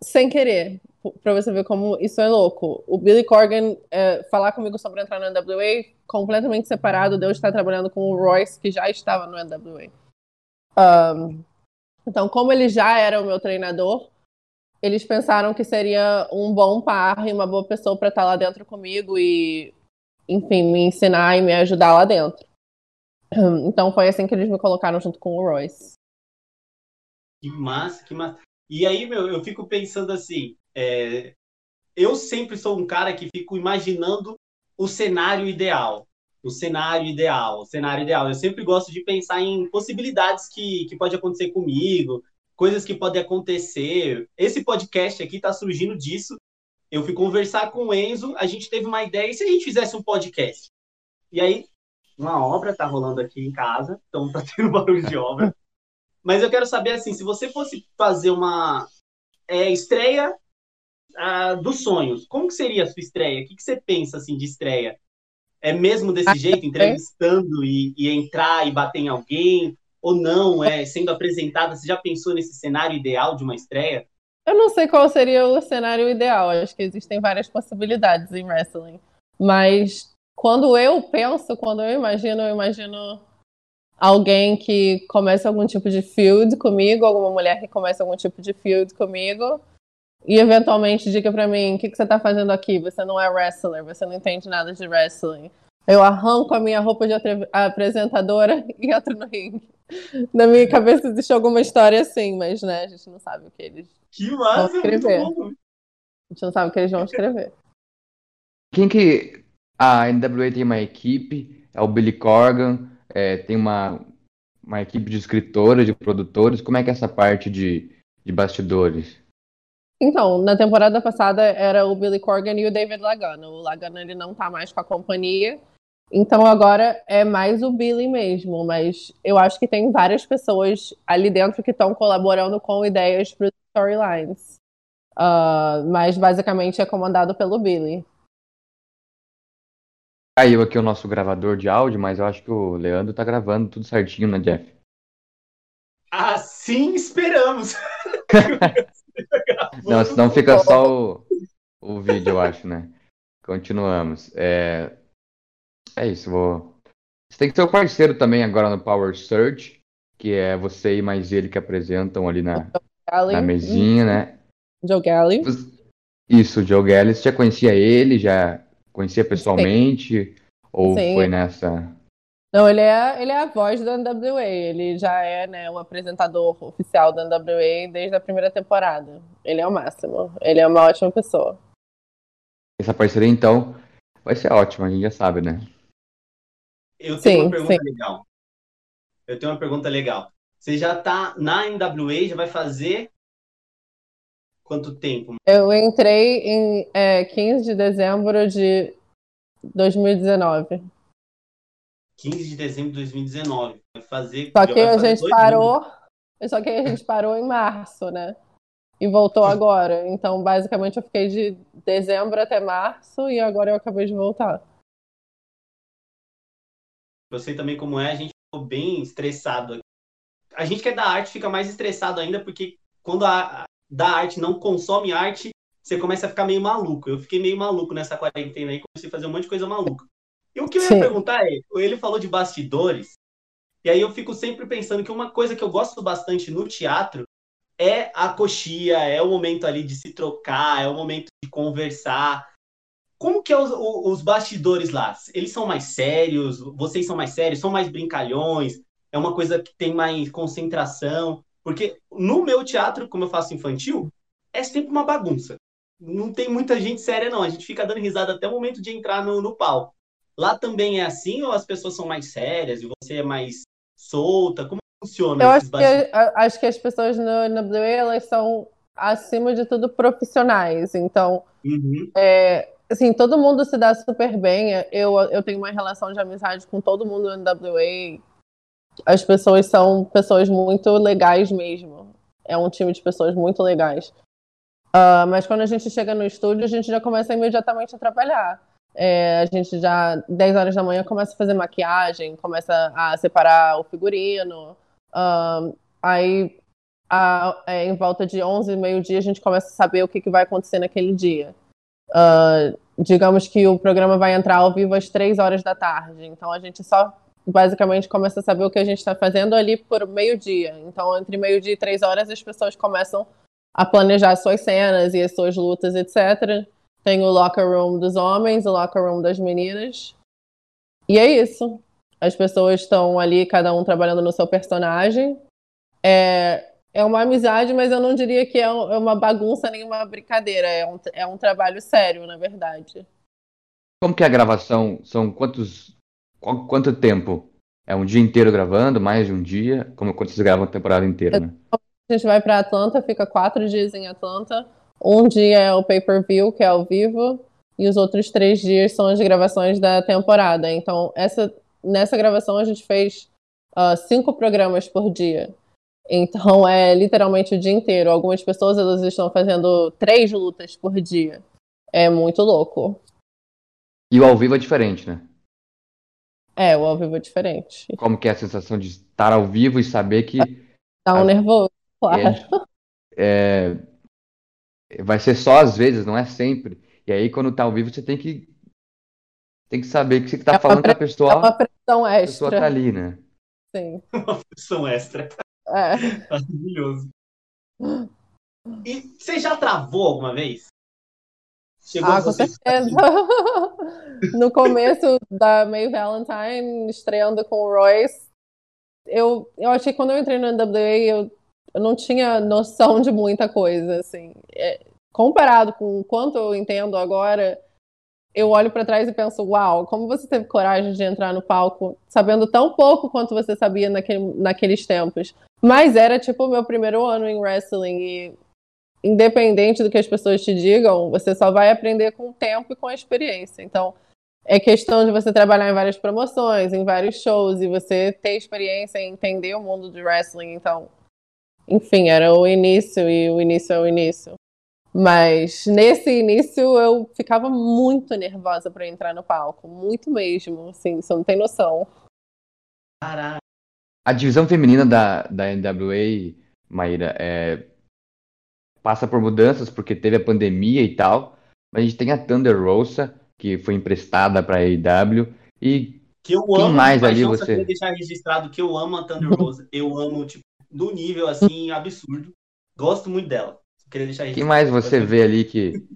sem querer, pra você ver como isso é louco. O Billy Corgan é, falar comigo sobre entrar no NWA completamente separado de eu estar trabalhando com o Royce, que já estava no NWA. Um, então, como ele já era o meu treinador, eles pensaram que seria um bom par e uma boa pessoa para estar lá dentro comigo e, enfim, me ensinar e me ajudar lá dentro. Então, foi assim que eles me colocaram junto com o Royce. Que massa, que massa. E aí, meu, eu fico pensando assim, é, eu sempre sou um cara que fico imaginando o cenário ideal. O cenário ideal, o cenário ideal. Eu sempre gosto de pensar em possibilidades que, que pode acontecer comigo, coisas que podem acontecer. Esse podcast aqui está surgindo disso. Eu fui conversar com o Enzo, a gente teve uma ideia, e se a gente fizesse um podcast? E aí, uma obra tá rolando aqui em casa, então tá tendo barulho de obra. Mas eu quero saber, assim, se você fosse fazer uma é, estreia uh, dos sonhos, como que seria a sua estreia? O que, que você pensa, assim, de estreia? É mesmo desse jeito, entrevistando e, e entrar e bater em alguém? Ou não, é sendo apresentada? Você já pensou nesse cenário ideal de uma estreia? Eu não sei qual seria o cenário ideal. Acho que existem várias possibilidades em wrestling. Mas quando eu penso, quando eu imagino, eu imagino alguém que começa algum tipo de feud comigo, alguma mulher que começa algum tipo de feud comigo, e eventualmente diga para mim: o que, que você tá fazendo aqui? Você não é wrestler, você não entende nada de wrestling. Eu arranco a minha roupa de apresentadora e entro no ringue. Na minha cabeça existe alguma história assim, mas né, a gente não sabe o que eles que massa, vão escrever. A gente não sabe o que eles vão escrever. Quem que a NWA tem uma equipe? É o Billy Corgan, é, tem uma, uma equipe de escritores, de produtores. Como é que é essa parte de, de bastidores? Então, na temporada passada era o Billy Corgan e o David Lagana. O Lagana ele não tá mais com a companhia. Então agora é mais o Billy mesmo, mas eu acho que tem várias pessoas ali dentro que estão colaborando com ideias para storylines. Uh, mas basicamente é comandado pelo Billy. Caiu aqui o nosso gravador de áudio, mas eu acho que o Leandro tá gravando tudo certinho, né, Jeff? Assim esperamos. Não, senão fica só o, o vídeo, eu acho, né? Continuamos. É, É isso, vou. Você tem que ser o parceiro também agora no Power Surge, que é você e mais ele que apresentam ali na, na mesinha, né? Joe Galley. Isso, o Joe Galley. Você já conhecia ele? Já conhecia pessoalmente? Sim. Ou Sim. foi nessa. Não, ele é, ele é a voz da NWA. Ele já é né, um apresentador oficial da NWA desde a primeira temporada. Ele é o máximo. Ele é uma ótima pessoa. Essa parceria, então, vai ser ótima, a gente já sabe, né? Eu tenho sim, uma pergunta sim. legal. Eu tenho uma pergunta legal. Você já tá na NWA, já vai fazer quanto tempo? Eu entrei em é, 15 de dezembro de 2019. 15 de dezembro de 2019. Vai fazer. Só que a gente parou. Anos. Só que a gente parou em março, né? E voltou agora. Então, basicamente, eu fiquei de dezembro até março e agora eu acabei de voltar. Eu sei também como é, a gente ficou bem estressado. A gente que é da arte fica mais estressado ainda, porque quando a da arte não consome arte, você começa a ficar meio maluco. Eu fiquei meio maluco nessa quarentena aí, comecei a fazer um monte de coisa maluca. E o que eu ia Sim. perguntar é, ele falou de bastidores, e aí eu fico sempre pensando que uma coisa que eu gosto bastante no teatro é a coxia, é o momento ali de se trocar, é o momento de conversar. Como que é os, os bastidores lá? Eles são mais sérios? Vocês são mais sérios? São mais brincalhões? É uma coisa que tem mais concentração? Porque no meu teatro, como eu faço infantil, é sempre uma bagunça. Não tem muita gente séria, não. A gente fica dando risada até o momento de entrar no, no palco. Lá também é assim ou as pessoas são mais sérias e você é mais solta? Como funciona? Eu acho que, acho que as pessoas no, no Blue elas são, acima de tudo, profissionais. Então, uhum. é, assim, todo mundo se dá super bem. Eu, eu tenho uma relação de amizade com todo mundo no NWA. As pessoas são pessoas muito legais mesmo. É um time de pessoas muito legais. Uh, mas quando a gente chega no estúdio, a gente já começa imediatamente a trabalhar. É, a gente já, 10 horas da manhã, começa a fazer maquiagem, começa a separar o figurino. Uh, aí, a, é, em volta de 11, meio-dia, a gente começa a saber o que, que vai acontecer naquele dia. Uh, digamos que o programa vai entrar ao vivo às 3 horas da tarde. Então, a gente só basicamente começa a saber o que a gente está fazendo ali por meio-dia. Então, entre meio-dia e 3 horas, as pessoas começam a planejar suas cenas e as suas lutas, etc. Tem o locker room dos homens, o locker room das meninas. E é isso. As pessoas estão ali, cada um trabalhando no seu personagem. É, é uma amizade, mas eu não diria que é, é uma bagunça nem uma brincadeira. É um, é um trabalho sério, na verdade. Como que é a gravação? São quantos. Quanto tempo? É um dia inteiro gravando, mais de um dia? Como quando vocês gravam a temporada inteira, né? A gente vai para Atlanta, fica quatro dias em Atlanta. Um dia é o pay-per-view, que é ao vivo, e os outros três dias são as gravações da temporada. Então, essa, nessa gravação a gente fez uh, cinco programas por dia. Então, é literalmente o dia inteiro. Algumas pessoas elas estão fazendo três lutas por dia. É muito louco. E o ao vivo é diferente, né? É, o ao vivo é diferente. Como que é a sensação de estar ao vivo e saber que... Tá um a... nervoso. Claro. É, é, vai ser só às vezes, não é sempre. E aí, quando tá ao vivo, você tem que tem que saber que você tá é falando com a pessoa. É uma pressão extra. A pessoa tá ali, né? Sim. uma pressão extra. É. Maravilhoso. E você já travou alguma vez? Chegou ah, com certeza. no começo da May Valentine, estreando com o Royce, eu, eu achei que quando eu entrei no NWA, eu eu não tinha noção de muita coisa, assim. É, comparado com o quanto eu entendo agora, eu olho para trás e penso, uau, como você teve coragem de entrar no palco sabendo tão pouco quanto você sabia naquele, naqueles tempos. Mas era tipo o meu primeiro ano em wrestling e independente do que as pessoas te digam, você só vai aprender com o tempo e com a experiência. Então, é questão de você trabalhar em várias promoções, em vários shows e você ter experiência em entender o mundo do wrestling. Então, enfim, era o início e o início é o início. Mas nesse início eu ficava muito nervosa para entrar no palco, muito mesmo, assim, você não tem noção. Caraca. A divisão feminina da, da NWA, Maíra, é, passa por mudanças porque teve a pandemia e tal, mas a gente tem a Thunder Rosa, que foi emprestada para a AEW, E que eu quem amo mais ali você? deixar registrado que eu amo a Thunder Rosa. Eu amo, tipo, do nível, assim, absurdo. Gosto muito dela. Queria deixar Quem registrado. mais você vê ali que,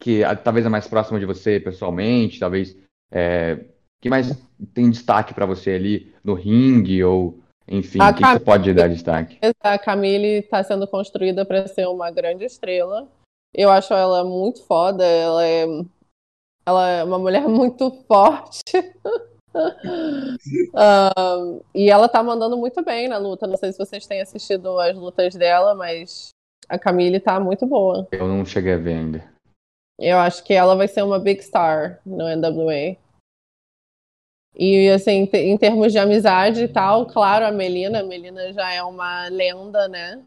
que talvez é mais próximo de você pessoalmente, talvez é, quem mais tem destaque pra você ali no ringue ou enfim, o que, que você pode dar destaque? A Camille está sendo construída para ser uma grande estrela. Eu acho ela muito foda. Ela é, ela é uma mulher muito forte. Um, e ela tá mandando muito bem na luta. Não sei se vocês têm assistido as lutas dela, mas a Camille tá muito boa. Eu não cheguei a ver ainda. Eu acho que ela vai ser uma big star no NWA. E assim, em termos de amizade e tal, claro, a Melina, a Melina já é uma lenda, né?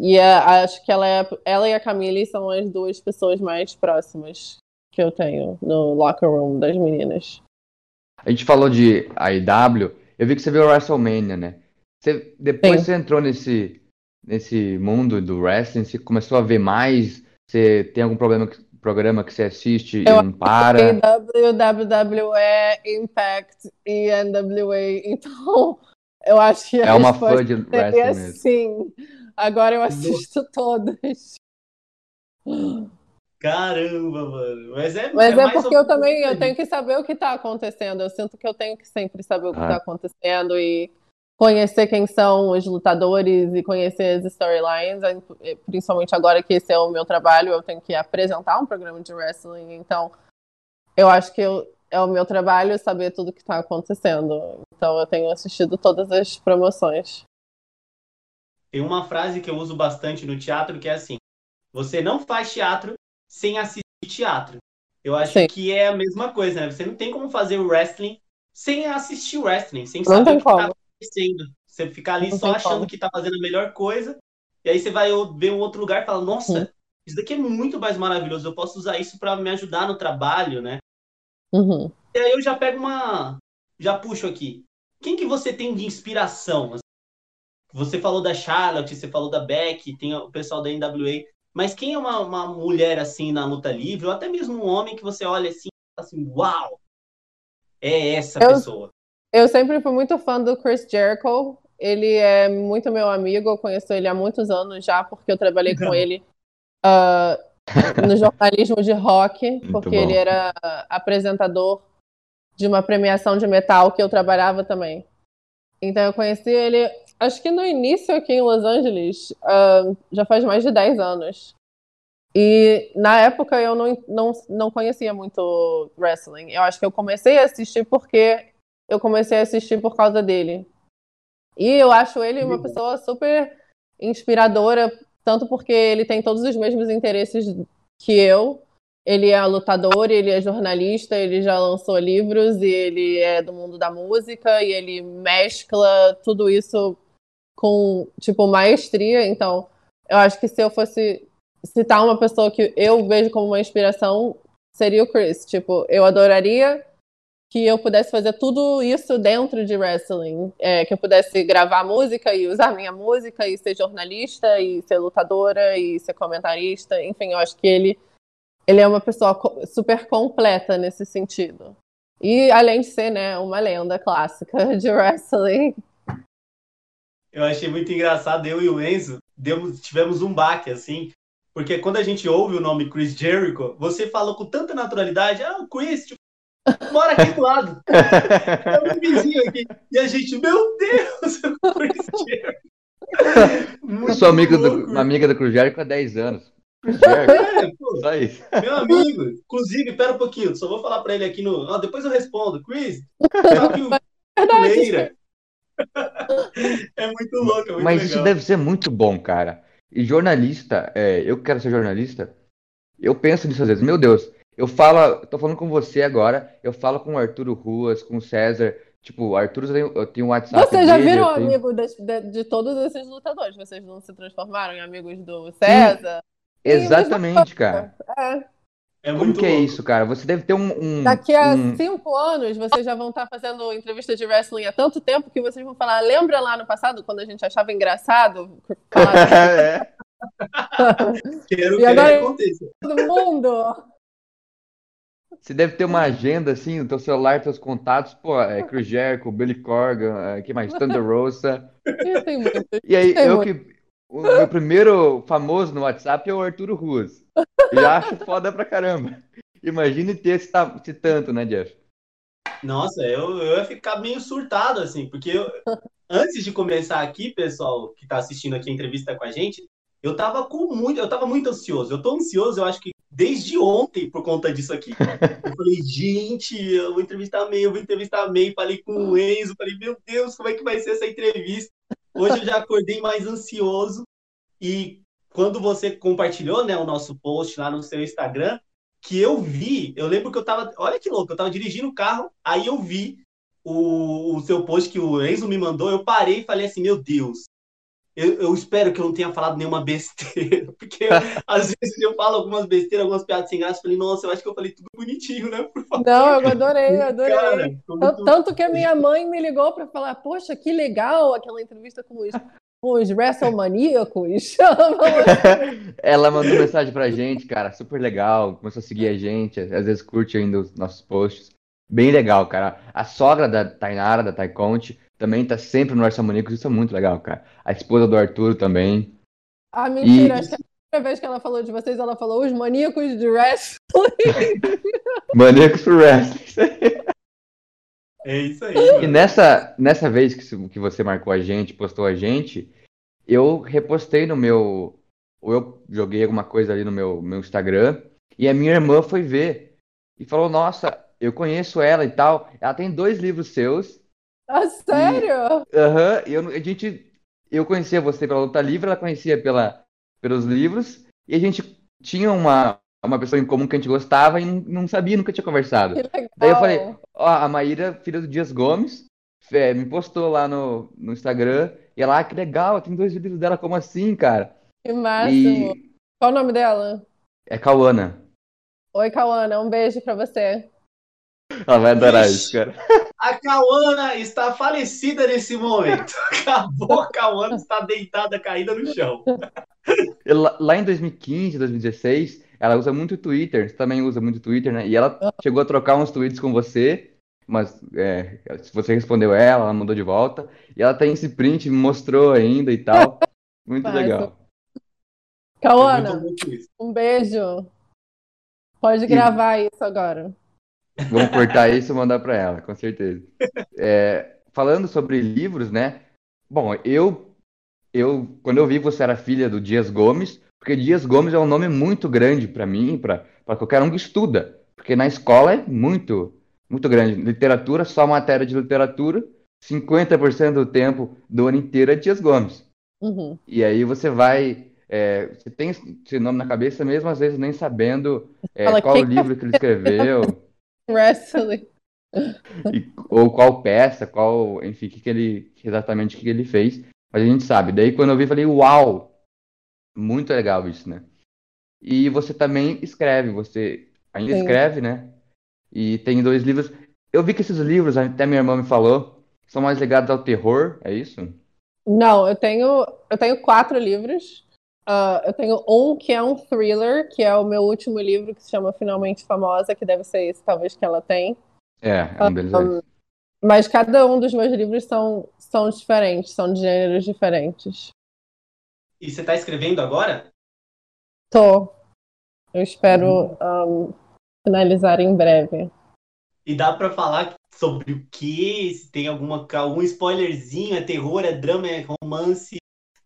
E a- acho que ela, é, ela e a Camille são as duas pessoas mais próximas que eu tenho no locker room das meninas. A gente falou de AEW, eu vi que você viu o WrestleMania, né? Você, depois Sim. você entrou nesse, nesse mundo do wrestling, você começou a ver mais? Você tem algum problema, programa que você assiste Eu e não para? AEW, WWE, Impact e NWA. Então, eu acho que É uma fã de wrestling mesmo. sim. Agora eu assisto todas. Caramba, mano. Mas é, Mas é mais porque eu também eu tenho que saber o que está acontecendo. Eu sinto que eu tenho que sempre saber o que Ah. está acontecendo e conhecer quem são os lutadores e conhecer as storylines, eh, principalmente agora que esse é o meu trabalho, eu tenho que apresentar um programa de wrestling, então eu acho que eu- é o meu trabalho saber tudo que está acontecendo. Então eu tenho assistido todas as promoções. Tem uma frase que eu uso bastante no teatro que é assim: você não faz teatro sem assistir teatro. Eu acho Sim. que é a mesma coisa, né? Você não tem como fazer o wrestling sem assistir o wrestling, sem Não saber o que tá acontecendo. Você ficar ali Não só achando como. que tá fazendo a melhor coisa, e aí você vai ver um outro lugar e fala: nossa, Uhum. isso daqui é muito mais maravilhoso, eu posso usar isso para me ajudar no trabalho, né? Uhum. E aí eu já pego uma. Já puxo aqui. Quem que você tem de inspiração? Você falou da Charlotte, você falou da Beck, tem o pessoal da NWA. Mas quem é uma, uma mulher assim na luta livre, ou até mesmo um homem que você olha assim e fala assim, uau! É essa Eu- pessoa. Eu sempre fui muito fã do Chris Jericho. Ele é muito meu amigo, eu conheço ele há muitos anos já, porque eu trabalhei com ele ah, no jornalismo de rock, porque ele era apresentador de uma premiação de metal que eu trabalhava também. Então eu conheci ele, acho que no início aqui em Los Angeles, ah, já faz mais de 10 anos. E na época eu não, não, não conhecia muito wrestling. Eu acho que eu comecei a assistir porque eu comecei a assistir por causa dele. E eu acho ele uma Legal. pessoa super inspiradora, tanto porque ele tem todos os mesmos interesses que eu. Ele é lutador, ele é jornalista, ele já lançou livros e ele é do mundo da música e ele mescla tudo isso com, tipo, maestria. Então, eu acho que se eu fosse citar uma pessoa que eu vejo como uma inspiração, seria o Chris. Tipo, eu adoraria que eu pudesse fazer tudo isso dentro de wrestling. É, que eu pudesse gravar música e usar minha música e ser jornalista e ser lutadora e ser comentarista. Enfim, eu acho que ele, ele é uma pessoa super completa nesse sentido. E além de ser, né, uma lenda clássica de wrestling. Eu achei muito engraçado, eu e o Enzo demos, tivemos um baque, assim, porque quando a gente ouve o nome Chris Jericho, você falou com tanta naturalidade, ah, o Chris, tipo, mora aqui do lado, é meu vizinho aqui. E a gente, meu Deus, o Chris Jericho. Eu Muito sou amigo do, louco. uma amiga do Cruz Jericho há 10 anos. É, pô, só isso. meu amigo. Inclusive, pera um pouquinho, só vou falar pra ele aqui no. Ah, depois eu respondo. Chris, só que o Verdade. É muito louco, é muito Mas legal. isso deve ser muito bom, cara. E jornalista, é, eu que quero ser jornalista, eu penso nisso às vezes. Meu Deus, eu falo, tô falando com você agora, eu falo com o Arturo Ruas, com o César. Tipo, o Arthur eu tenho, um WhatsApp Vocês já dele, viram tenho- amigo das- de, de todos esses lutadores? Vocês não se transformaram em amigos do César? Exatamente, cara. É. É Como muito que é louco. isso, cara? Você deve ter um. um- Daqui a um- cinco anos, vocês já vão estar fazendo entrevista de wrestling há tanto tempo que vocês vão falar. Lembra lá no passado, quando a gente achava engraçado É. Quero E que agora- aconteça. todo mundo? Você deve ter uma agenda assim no teu celular, teus contatos, pô, é Chris Jericho, Billy Corgan, é, que mais? Thunder Rosa. E aí, eu que. O meu primeiro famoso no WhatsApp é o Arturo Ruas. Já acho foda pra caramba. Imagine ter esse, esse tanto, né, Jeff? Nossa, eu, eu ia ficar meio surtado, assim, porque eu, antes de começar aqui, pessoal que tá assistindo aqui a entrevista com a gente, eu tava com muito, eu tava muito ansioso. Eu tô ansioso, eu acho que desde ontem por conta disso aqui. Eu falei, gente, eu vou entrevistar May, eu vou entrevistar May. Falei com o Enzo, falei, meu Deus, como é que vai ser essa entrevista? Hoje eu já acordei mais ansioso. E quando você compartilhou né, o nosso post lá no seu Instagram, que eu vi, eu lembro que eu tava, olha que louco, eu tava dirigindo o carro, aí eu vi o, o seu post que o Enzo me mandou, eu parei e falei assim, meu Deus, eu, eu, espero que eu não tenha falado nenhuma besteira, porque eu, às vezes eu falo algumas besteiras, algumas piadas sem graça, falei, nossa, eu acho que eu falei tudo bonitinho, né? Não, eu adorei, eu adorei. Cara, muito... Tanto que a minha mãe me ligou para falar, poxa, que legal aquela entrevista com os, com os WrestleManiacos. Ela mandou mensagem pra gente, cara, super legal, começou a seguir a gente, às vezes curte ainda os nossos posts. Bem legal, cara. A sogra da Tainara, da Taikonte, também tá sempre no Orçamanicos, isso é muito legal, cara. A esposa do Arthur também. Ah, mentira, e... acho que a primeira vez que ela falou de vocês, ela falou os maníacos de wrestling. maníacos pro wrestling. É isso aí. Mano. E nessa, nessa vez que, que você marcou a gente, postou a gente, eu repostei no meu. Ou eu joguei alguma coisa ali no meu, meu Instagram, e a minha irmã foi ver. E falou: Nossa, eu conheço ela e tal. Ela tem dois livros seus. Ah, sério? Aham, uhum, a gente. Eu conhecia você pela luta livre, ela conhecia pela, pelos livros, e a gente tinha uma, uma pessoa em comum que a gente gostava e não, não sabia, nunca tinha conversado. Daí eu falei, ó, a Maíra, filha do Dias Gomes, é, me postou lá no, no Instagram, e ela, ah, que legal, tem dois livros dela, como assim, cara? Que máximo. E... Qual o nome dela? É Cauana. Oi, Cauana, um beijo pra você. Ela vai adorar isso, cara. A Cauana está falecida nesse momento. Acabou, a Cauana está deitada, caída no chão. Lá em 2015, 2016, ela usa muito Twitter. Você também usa muito Twitter, né? E ela chegou a trocar uns tweets com você, mas é, se você respondeu ela, ela mandou de volta. E ela tem esse print, me mostrou ainda e tal. Muito legal. Cauana, um beijo. Pode gravar e... isso agora. Vamos cortar isso e mandar para ela, com certeza. É, falando sobre livros, né? Bom, eu, eu quando eu vi que você era filha do Dias Gomes, porque Dias Gomes é um nome muito grande para mim, para qualquer um que estuda, porque na escola é muito, muito grande. Literatura, só matéria de literatura, 50% do tempo do ano inteiro é Dias Gomes. Uhum. E aí você vai é, você tem esse nome na cabeça mesmo, às vezes nem sabendo é, qual livro que ele escreveu. Wrestling. E, ou qual peça, qual, enfim, que, que ele exatamente o que, que ele fez. Mas a gente sabe. Daí quando eu vi, falei, uau! Muito legal isso, né? E você também escreve, você ainda Sim. escreve, né? E tem dois livros. Eu vi que esses livros, até minha irmã me falou, são mais ligados ao terror, é isso? Não, eu tenho, eu tenho quatro livros. Uh, eu tenho um que é um thriller, que é o meu último livro, que se chama Finalmente Famosa, que deve ser esse, talvez, que ela tem. É, é um deles um, é Mas cada um dos meus livros são, são diferentes, são de gêneros diferentes. E você está escrevendo agora? Tô. Eu espero uhum. um, finalizar em breve. E dá para falar sobre o que? Se tem alguma, algum spoilerzinho? É terror, é drama, é romance?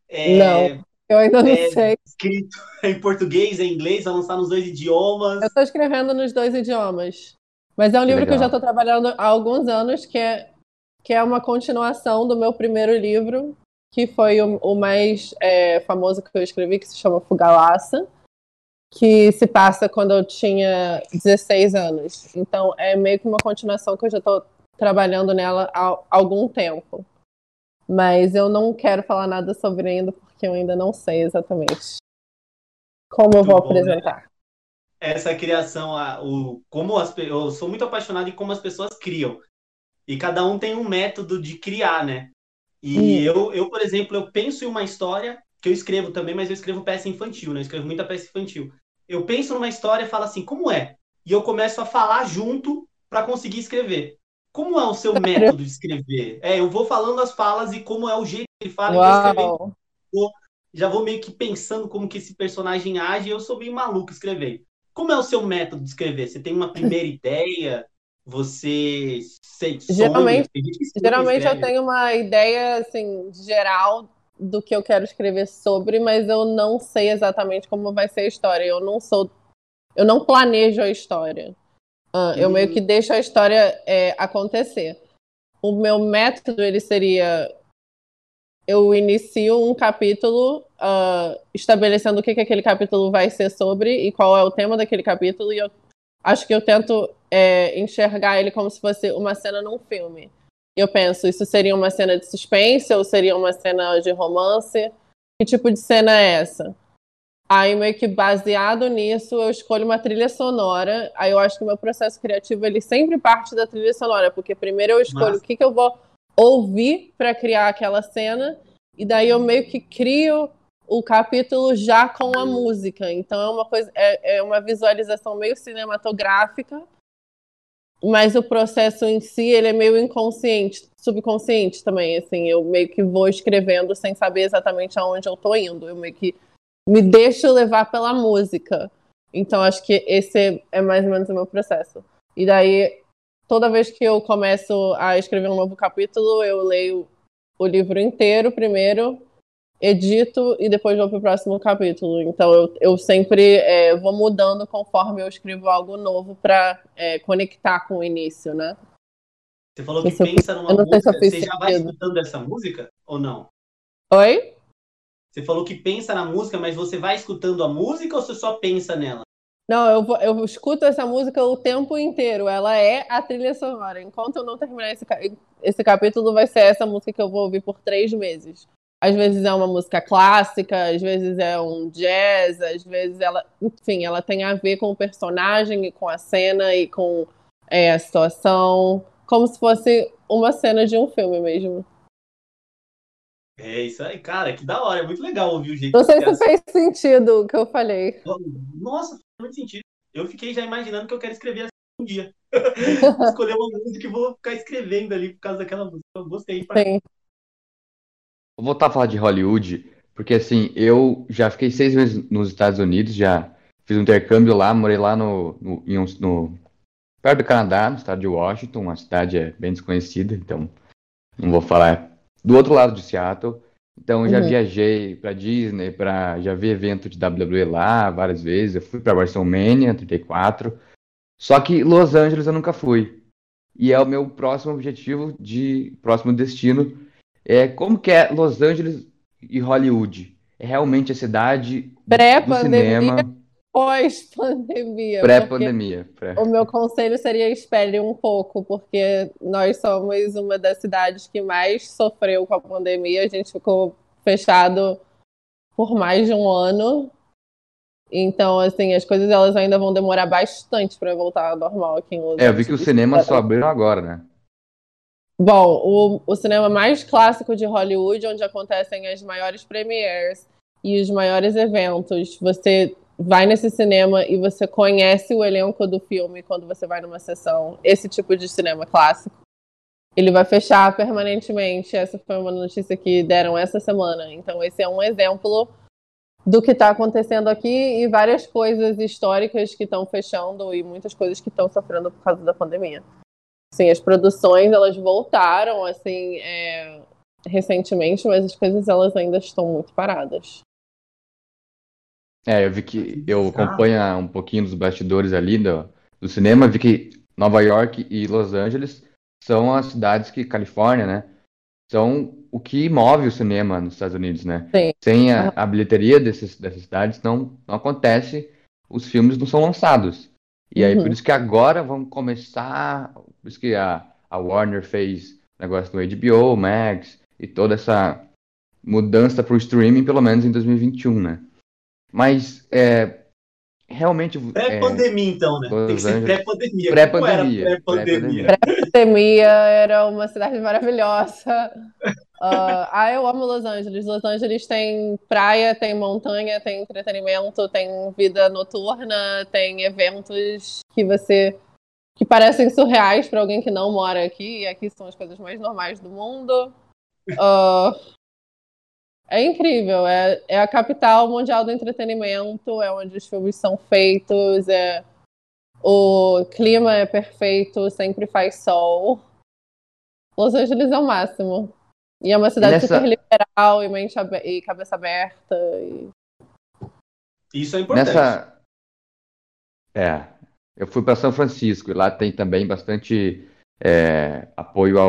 É... Não. Eu ainda não é, sei. Escrito em português, em inglês, vai lançar nos dois idiomas. Eu estou escrevendo nos dois idiomas. Mas é um livro Legal. que eu já estou trabalhando há alguns anos, que é, que é uma continuação do meu primeiro livro, que foi o, o mais é, famoso que eu escrevi, que se chama Fugalaça, que se passa quando eu tinha 16 anos. Então é meio que uma continuação que eu já estou trabalhando nela há algum tempo. Mas eu não quero falar nada sobre ainda, porque eu ainda não sei exatamente como eu vou bom, né? apresentar. Né? Essa criação, a, o, como as, eu sou muito apaixonado em como as pessoas criam. E cada um tem um método de criar, né? E hum. eu, eu, por exemplo, eu penso em uma história que eu escrevo também, mas eu escrevo peça infantil, né? Eu escrevo muita peça infantil. Eu penso numa história e falo assim, como é? e eu começo a falar junto para conseguir escrever. Como é o seu método de escrever? É, eu vou falando as falas e como é o jeito que ele fala, Uau. e vou escrevendo. Já vou meio que pensando como que esse personagem age, e eu sou bem maluco escrever. Como é o seu método de escrever? Você tem uma primeira ideia? Você sonha? Geralmente, geralmente eu tenho uma ideia assim geral do que eu quero escrever sobre, mas eu não sei exatamente como vai ser a história. Eu não sou, eu não planejo a história. Uh, eu meio que deixo a história é, acontecer. O meu método ele seria eu inicio um capítulo uh, estabelecendo o que, que aquele capítulo vai ser sobre e qual é o tema daquele capítulo e eu acho que eu tento é, enxergar ele como se fosse uma cena num filme. Eu penso, isso seria uma cena de suspense ou seria uma cena de romance? Que tipo de cena é essa? Aí, meio que baseado nisso, eu escolho uma trilha sonora. Aí eu acho que o meu processo criativo ele sempre parte da trilha sonora, porque primeiro eu escolho Mas... o que, que eu vou ouvir para criar aquela cena, e daí eu meio que crio o capítulo já com a música. Então é uma coisa, é, é uma visualização meio cinematográfica, mas o processo em si ele é meio inconsciente, subconsciente também. Assim, eu meio que vou escrevendo sem saber exatamente aonde eu tô indo. Eu meio que me deixo levar pela música. Então acho que esse é mais ou menos o meu processo. E daí toda vez que eu começo a escrever um novo capítulo, eu leio o livro inteiro primeiro, edito e depois vou para o próximo capítulo. Então eu, eu sempre é, vou mudando conforme eu escrevo algo novo para é, conectar com o início, né? Você falou que pensa numa música, você já vai escutando essa música ou não? Oi? Você falou que pensa na música, mas você vai escutando a música ou você só pensa nela? Não, eu, eu escuto essa música o tempo inteiro. Ela é a trilha sonora. Enquanto eu não terminar esse, esse capítulo, vai ser essa música que eu vou ouvir por três meses. Às vezes é uma música clássica, às vezes é um jazz, às vezes ela. Enfim, ela tem a ver com o personagem e com a cena e com é, a situação. Como se fosse uma cena de um filme mesmo. É isso aí, cara, que da hora, é muito legal ouvir o jeito Não sei se fez sentido o que eu falei. Nossa, faz muito sentido. Eu fiquei já imaginando que eu quero escrever assim um dia. Escolher uma música e vou ficar escrevendo ali por causa daquela música. Eu gostei. Sim. Vou voltar a falar de Hollywood, porque assim, eu já fiquei seis meses nos Estados Unidos, já fiz um intercâmbio lá, morei lá no, no, um, no perto do Canadá, no estado de Washington, uma cidade é bem desconhecida, então não vou falar do outro lado de Seattle. Então já uhum. viajei para Disney, para já vi evento de WWE lá várias vezes. Eu fui para WrestleMania 34. Só que Los Angeles eu nunca fui. E é o meu próximo objetivo de próximo destino é como que é Los Angeles e Hollywood. É realmente a cidade do cinema pós-pandemia. Pré-pandemia. Pré. O meu conselho seria espere um pouco, porque nós somos uma das cidades que mais sofreu com a pandemia. A gente ficou fechado por mais de um ano. Então, assim, as coisas elas ainda vão demorar bastante para voltar ao normal aqui em Los É, eu vi que os cinemas só abriram agora, né? Bom, o, o cinema mais clássico de Hollywood, onde acontecem as maiores premieres e os maiores eventos, você vai nesse cinema e você conhece o elenco do filme quando você vai numa sessão, esse tipo de cinema clássico, ele vai fechar permanentemente. Essa foi uma notícia que deram essa semana. Então, esse é um exemplo do que está acontecendo aqui e várias coisas históricas que estão fechando e muitas coisas que estão sofrendo por causa da pandemia. Sim, as produções elas voltaram assim é, recentemente, mas as coisas elas ainda estão muito paradas. É, eu vi que eu acompanho um pouquinho dos bastidores ali do, do cinema, vi que Nova York e Los Angeles são as cidades que, Califórnia, né, são o que move o cinema nos Estados Unidos, né? Sim. Sem a, a bilheteria desses, dessas cidades não, não acontece, os filmes não são lançados. E aí, por uhum. isso que agora vão começar, por isso que a, a Warner fez negócio do HBO, Max, e toda essa mudança para o streaming, pelo menos em 2021, né? Mas é, realmente. Pré-pandemia, é, então, né? Tem que ser pré-pandemia. Pré-pandemia. Pré-pandemia. Pré-pandemia era uma cidade maravilhosa. Uh, ah, eu amo Los Angeles. Los Angeles tem praia, tem montanha, tem entretenimento, tem vida noturna, tem eventos que você que parecem surreais para alguém que não mora aqui. E aqui são as coisas mais normais do mundo. Uh, é incrível. É, é a capital mundial do entretenimento. É onde os filmes são feitos. É o clima é perfeito. Sempre faz sol. Los Angeles é o máximo. E é uma cidade Nessa... super liberal e, mente e cabeça aberta. E... Isso é importante. Nessa... É, eu fui para São Francisco e lá tem também bastante é, apoio à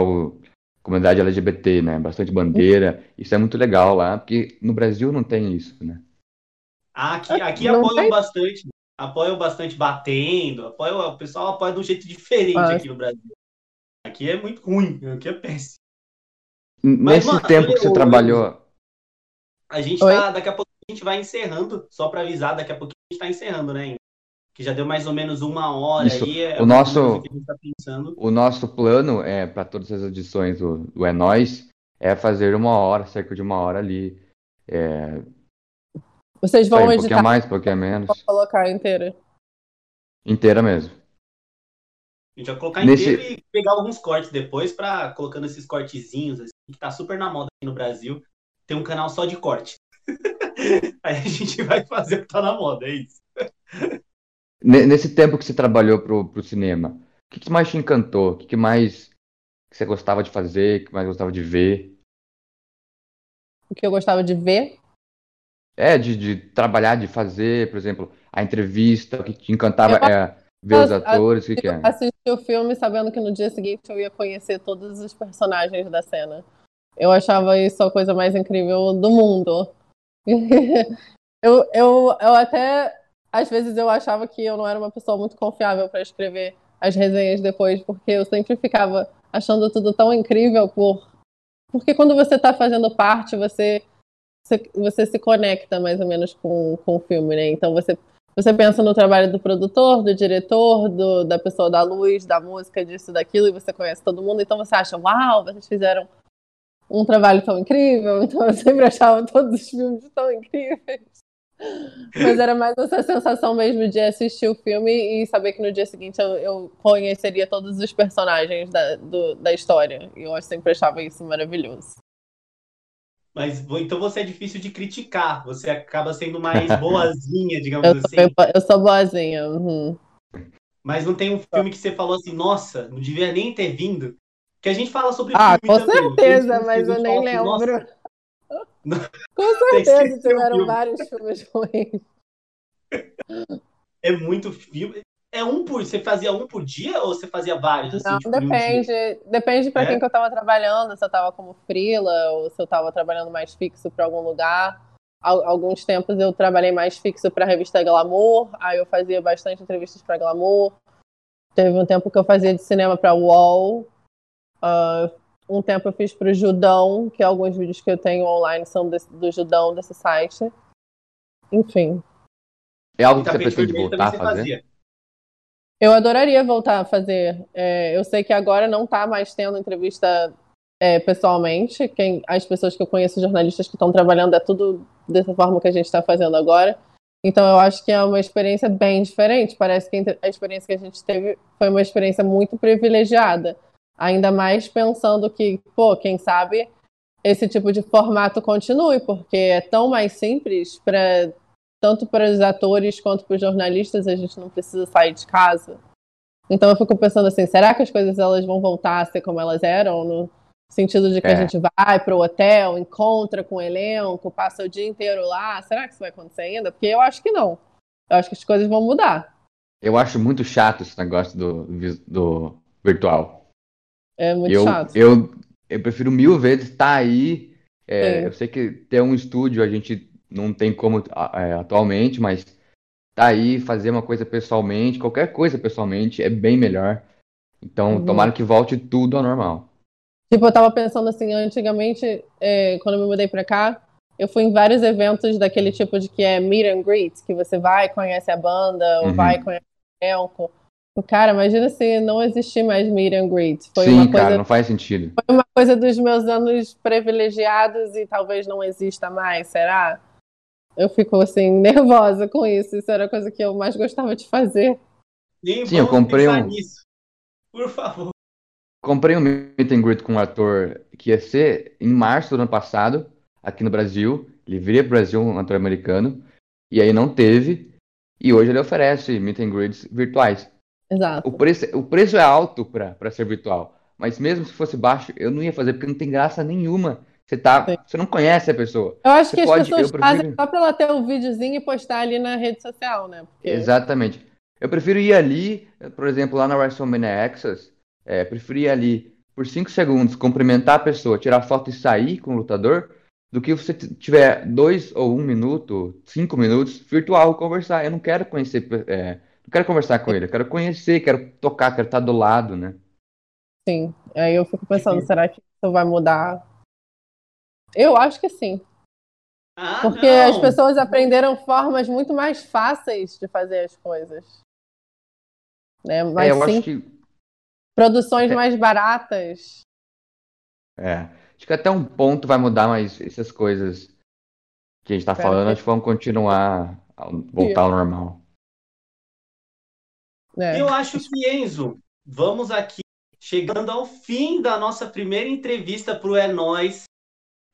comunidade LGBT, né? Bastante bandeira. Isso é muito legal lá, porque no Brasil não tem isso, né? Aqui, aqui apoiam tem... bastante. Apoiam bastante batendo. Apoiam, o pessoal apoia de um jeito diferente ah. aqui no Brasil. Aqui é muito ruim, aqui é péssimo. Nesse mano, tempo que você eu, trabalhou. A gente tá. Daqui a pouco a gente vai encerrando, só para avisar, daqui a pouco a gente tá encerrando, né? Que já deu mais ou menos uma hora Isso. aí. É o, nosso, tá o nosso plano é para todas as edições do, do É Nós é fazer uma hora, cerca de uma hora ali. É... Vocês vão editar. Um pouquinho mais, um pouquinho menos. Vou colocar inteira. Inteira mesmo. A gente vai colocar Nesse... inteiro e pegar alguns cortes depois para colocando esses cortezinhos, assim, que tá super na moda aqui no Brasil. Tem um canal só de corte. Aí a gente vai fazer o que tá na moda, é isso. Nesse tempo que você trabalhou pro, pro cinema, o que, que mais te encantou? O que, que mais que você gostava de fazer? O que mais gostava de ver? O que eu gostava de ver? É, de, de trabalhar, de fazer, por exemplo, a entrevista, o que te encantava. Eu... É, Ver os atores, o que, que é? Assisti o filme sabendo que no dia seguinte eu ia conhecer todos os personagens da cena. Eu achava isso a coisa mais incrível do mundo. eu, eu, eu até, às vezes, eu achava que eu não era uma pessoa muito confiável para escrever as resenhas depois, porque eu sempre ficava achando tudo tão incrível por porque quando você está fazendo parte, você, você, se conecta mais ou menos com, com o filme, né? Então você você pensa no trabalho do produtor, do diretor, do, da pessoa da luz, da música, disso, daquilo, e você conhece todo mundo, então você acha, uau, vocês fizeram um trabalho tão incrível, então eu sempre achava todos os filmes tão incríveis. Mas era mais essa sensação mesmo de assistir o filme e saber que no dia seguinte eu, eu conheceria todos os personagens da, do, da história. E eu sempre achava isso maravilhoso. Mas então você é difícil de criticar, você acaba sendo mais boazinha, digamos eu assim. Sou, eu sou boazinha. Uhum. Mas não tem um filme que você falou assim, nossa, não devia nem ter vindo. Que a gente fala sobre ah, filme com também. certeza, mas eu nem assim, com certeza tiveram um vários filmes ruins. É muito filme. É um por. Você fazia um por dia ou você fazia vários? Assim, não, tipo, depende. Um depende para é? quem que eu estava trabalhando, se eu estava como freela ou se eu estava trabalhando mais fixo para algum lugar. Alguns tempos eu trabalhei mais fixo para a revista Glamour, aí eu fazia bastante entrevistas para Glamour. Teve um tempo que eu fazia de cinema para Wall. Uh, um tempo eu fiz para o Judão, que alguns vídeos que eu tenho online são desse, do Judão, desse site. Enfim. É algo que você pretende voltar a fazer? Fazia. Eu adoraria voltar a fazer. É, eu sei que agora não está mais tendo entrevista é, pessoalmente. Quem, as pessoas que eu conheço, jornalistas que estão trabalhando, é tudo dessa forma que a gente está fazendo agora. Então eu acho que é uma experiência bem diferente. Parece que a experiência que a gente teve foi uma experiência muito privilegiada. Ainda mais pensando que, pô, quem sabe esse tipo de formato continue, porque é tão mais simples para tanto para os atores quanto para os jornalistas, a gente não precisa sair de casa. Então eu fico pensando assim, será que as coisas elas vão voltar a ser como elas eram? No sentido de que é. a gente vai para o hotel, encontra com o elenco, passa o dia inteiro lá. Será que isso vai acontecer ainda? Porque eu acho que não. Eu acho que as coisas vão mudar. Eu acho muito chato esse negócio do, do virtual. É muito eu, chato. Eu, eu prefiro mil vezes estar tá aí. É, eu sei que ter um estúdio a gente não tem como é, atualmente, mas tá aí, fazer uma coisa pessoalmente, qualquer coisa pessoalmente é bem melhor. Então, uhum. tomara que volte tudo ao normal. Tipo, eu tava pensando assim, antigamente, é, quando eu me mudei pra cá, eu fui em vários eventos daquele tipo de que é meet and greet, que você vai, conhece a banda, ou uhum. vai, conhece o elenco. Cara, imagina se não existir mais meet and greet. Foi Sim, cara, coisa, não faz sentido. Foi uma coisa dos meus anos privilegiados e talvez não exista mais, será? Eu fico assim, nervosa com isso. Isso era a coisa que eu mais gostava de fazer. Sim, eu comprei um. Nisso. Por favor. Comprei um meet and greet com um ator que ia ser em março do ano passado, aqui no Brasil. Ele viria para o Brasil, um ator americano. E aí não teve. E hoje ele oferece meet and greets virtuais. Exato. O preço, o preço é alto para ser virtual. Mas mesmo se fosse baixo, eu não ia fazer, porque não tem graça nenhuma. Você, tá, você não conhece a pessoa. Eu acho você que pode, as pessoas prefiro... fazem só para ela ter um videozinho e postar ali na rede social, né? Porque... Exatamente. Eu prefiro ir ali, por exemplo, lá na WrestleMania Access, é, prefiro ir ali por 5 segundos, cumprimentar a pessoa, tirar foto e sair com o lutador, do que você tiver dois ou um minuto, cinco minutos, virtual, conversar. Eu não quero conhecer, é, não quero conversar com ele, eu quero conhecer, quero tocar, quero estar do lado, né? Sim, aí eu fico pensando, será que isso vai mudar? Eu acho que sim. Ah, Porque não. as pessoas aprenderam formas muito mais fáceis de fazer as coisas. Né? Mas é, eu sim, acho que... produções é. mais baratas. É. Acho que até um ponto vai mudar, mas essas coisas que a gente tá falando, acho que vão continuar a voltar ao normal. É. Eu acho que, Enzo, vamos aqui chegando ao fim da nossa primeira entrevista pro É Nós,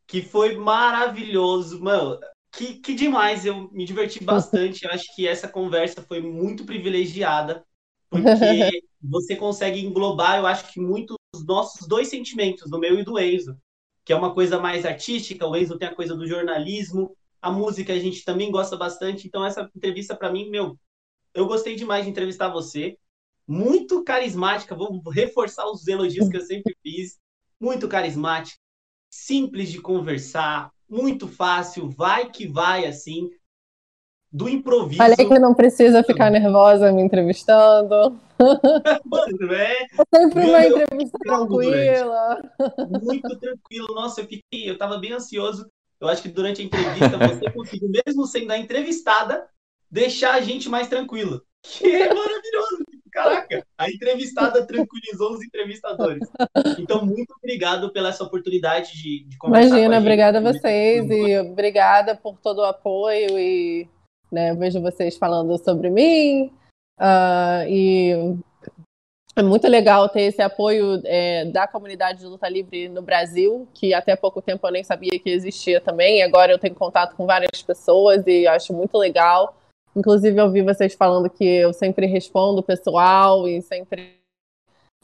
que foi maravilhoso. Mano, que, que demais, eu me diverti bastante. Eu acho que essa conversa foi muito privilegiada, porque você consegue englobar, eu acho que muito os nossos dois sentimentos, do meu e do Enzo que é uma coisa mais artística, o Enzo tem a coisa do jornalismo, a música a gente também gosta bastante, então essa entrevista para mim, meu, eu gostei demais de entrevistar você, muito carismática, vou reforçar os elogios que eu sempre fiz, muito carismática, simples de conversar, muito fácil, vai que vai assim, do improviso. Falei que não precisa ficar nervosa me entrevistando. Mano, é. é sempre uma entrevista tranquila. Muito tranquilo. Nossa, eu fiquei, eu tava bem ansioso. Eu acho que durante a entrevista você conseguiu, mesmo sendo a entrevistada, deixar a gente mais tranquilo. Que é maravilhoso. Caraca, a entrevistada tranquilizou os entrevistadores. Então, muito obrigado pela essa oportunidade de, de conversar. Imagina, obrigada a vocês e obrigada por todo o apoio e né? Vejo vocês falando sobre mim uh, e é muito legal ter esse apoio é, da comunidade de luta livre no Brasil, que até pouco tempo eu nem sabia que existia também. Agora eu tenho contato com várias pessoas e acho muito legal. Inclusive, eu vi vocês falando que eu sempre respondo pessoal e sempre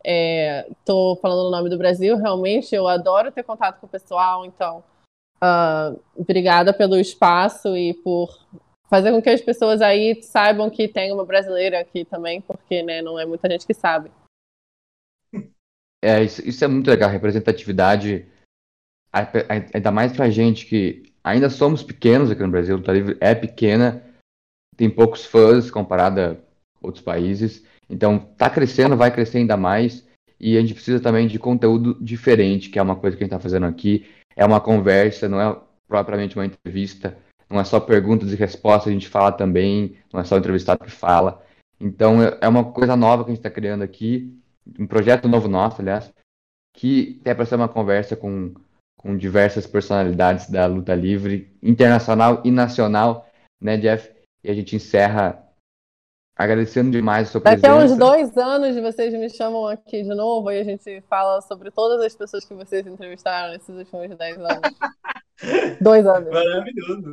estou é, falando o nome do Brasil. Realmente, eu adoro ter contato com o pessoal. Então, uh, obrigada pelo espaço e por fazer com que as pessoas aí saibam que tem uma brasileira aqui também, porque né, não é muita gente que sabe. É, isso, isso é muito legal, representatividade, ainda mais pra gente que ainda somos pequenos aqui no Brasil, o Luta Livre é pequena, tem poucos fãs comparado a outros países, então tá crescendo, vai crescer ainda mais, e a gente precisa também de conteúdo diferente, que é uma coisa que a gente tá fazendo aqui, é uma conversa, não é propriamente uma entrevista, não é só perguntas e respostas, a gente fala também, não é só o entrevistado que fala. Então é, é uma coisa nova que a gente está criando aqui, um projeto novo nosso, aliás, que é para ser uma conversa com, com diversas personalidades da luta livre, internacional e nacional, né, Jeff? E a gente encerra agradecendo demais a sua presença. Daqui a uns dois anos vocês me chamam aqui de novo e a gente fala sobre todas as pessoas que vocês entrevistaram nesses últimos dez anos. dois anos. Maravilhoso.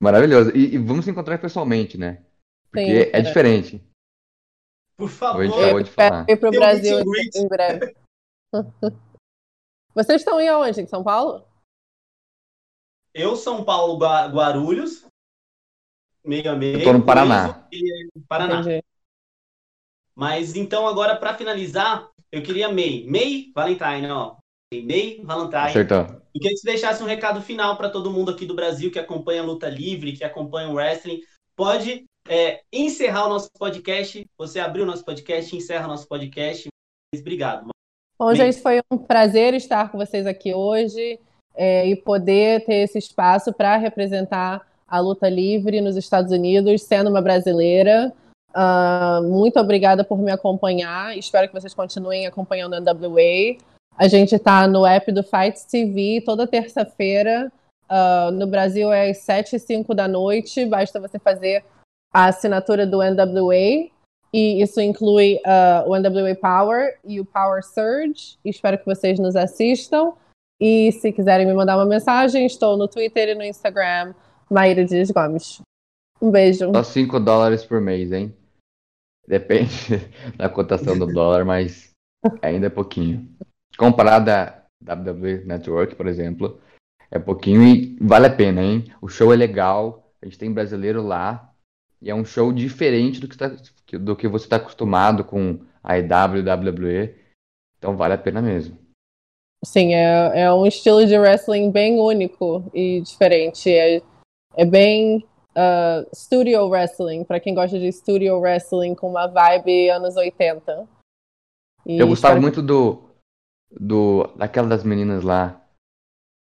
Maravilhoso. E, e, vamos se encontrar pessoalmente, né? Porque Sim, é, é diferente. Por favor. A gente acabou de falar. Ir para o Brasil em breve. Vocês estão em onde? Em São Paulo? Eu, São Paulo, Guarulhos. Meio a meio. Estou no Paraná. Paraná. Entendi. Mas então, agora, para finalizar, eu queria May. May Valentine, ó. May Valentine. Acertou. Eu queria que você deixasse um recado final para todo mundo aqui do Brasil que acompanha a luta livre, que acompanha o wrestling. Pode é, encerrar o nosso podcast. Você abriu o nosso podcast, encerra o nosso podcast. Obrigado. Bom, gente, foi um prazer estar com vocês aqui hoje é, e poder ter esse espaço para representar a luta livre nos Estados Unidos, sendo uma brasileira. Uh, muito obrigada por me acompanhar. Espero que vocês continuem acompanhando a NWA. A gente está no app do Fights TV toda terça-feira. Uh, no Brasil é às 7 e 5 da noite. Basta você fazer a assinatura do NWA. E isso inclui uh, o NWA Power e o Power Surge. Espero que vocês nos assistam. E se quiserem me mandar uma mensagem, estou no Twitter e no Instagram, Maíra Dias Gomes. Um beijo. Só 5 dólares por mês, hein? Depende da cotação do dólar, mas ainda é pouquinho. Comparado à WWE Network, por exemplo, é pouquinho e vale a pena, hein? O show é legal, a gente tem brasileiro lá, e é um show diferente do que, tá, do que você está acostumado com a EW, WWE, então vale a pena mesmo. Sim, é, é um estilo de wrestling bem único e diferente. É, é bem uh, studio wrestling, para quem gosta de studio wrestling com uma vibe anos 80. E eu gostava muito do, do daquela das meninas lá,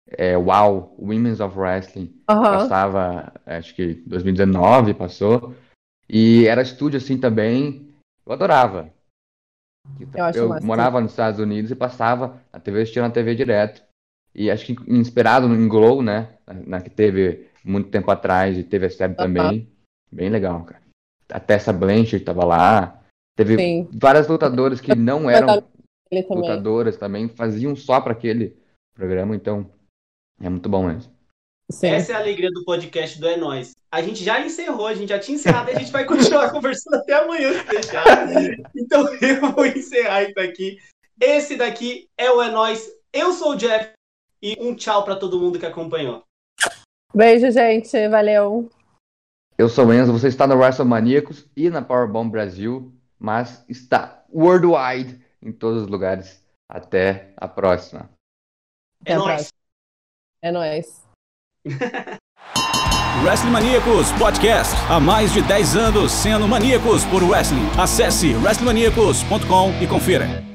é, Wow, Women's of Wrestling. Uh -huh. Passava, acho que 2019 passou. E era estúdio assim também. Eu adorava. Eu, eu morava nos Estados Unidos e passava na TV, assistia na TV direto. E acho que inspirado no Glow, né? Na, na, que teve muito tempo atrás e teve a série uh -huh. também. Bem legal, cara. A Tessa Blanchard tava lá. Teve Sim. várias lutadoras que não eram lutadoras também, faziam só para aquele programa, então é muito bom mesmo. Sim. Essa é a alegria do podcast do É Nós. A gente já encerrou, a gente já tinha encerrado e a gente vai continuar conversando até amanhã, se deixar. Então eu vou encerrar isso aqui. Esse daqui é o É Nós. Eu sou o Jeff e um tchau para todo mundo que acompanhou. Beijo, gente. Valeu. Eu sou o Enzo, você está no WrestleManiacos e na Powerbomb Brasil, mas está worldwide em todos os lugares. Até a próxima. É, nóis. É nóis. Wrestling Maníacos Podcast. Há mais de 10 anos sendo maníacos por wrestling. Acesse wrestlingmaníacos.com e confira.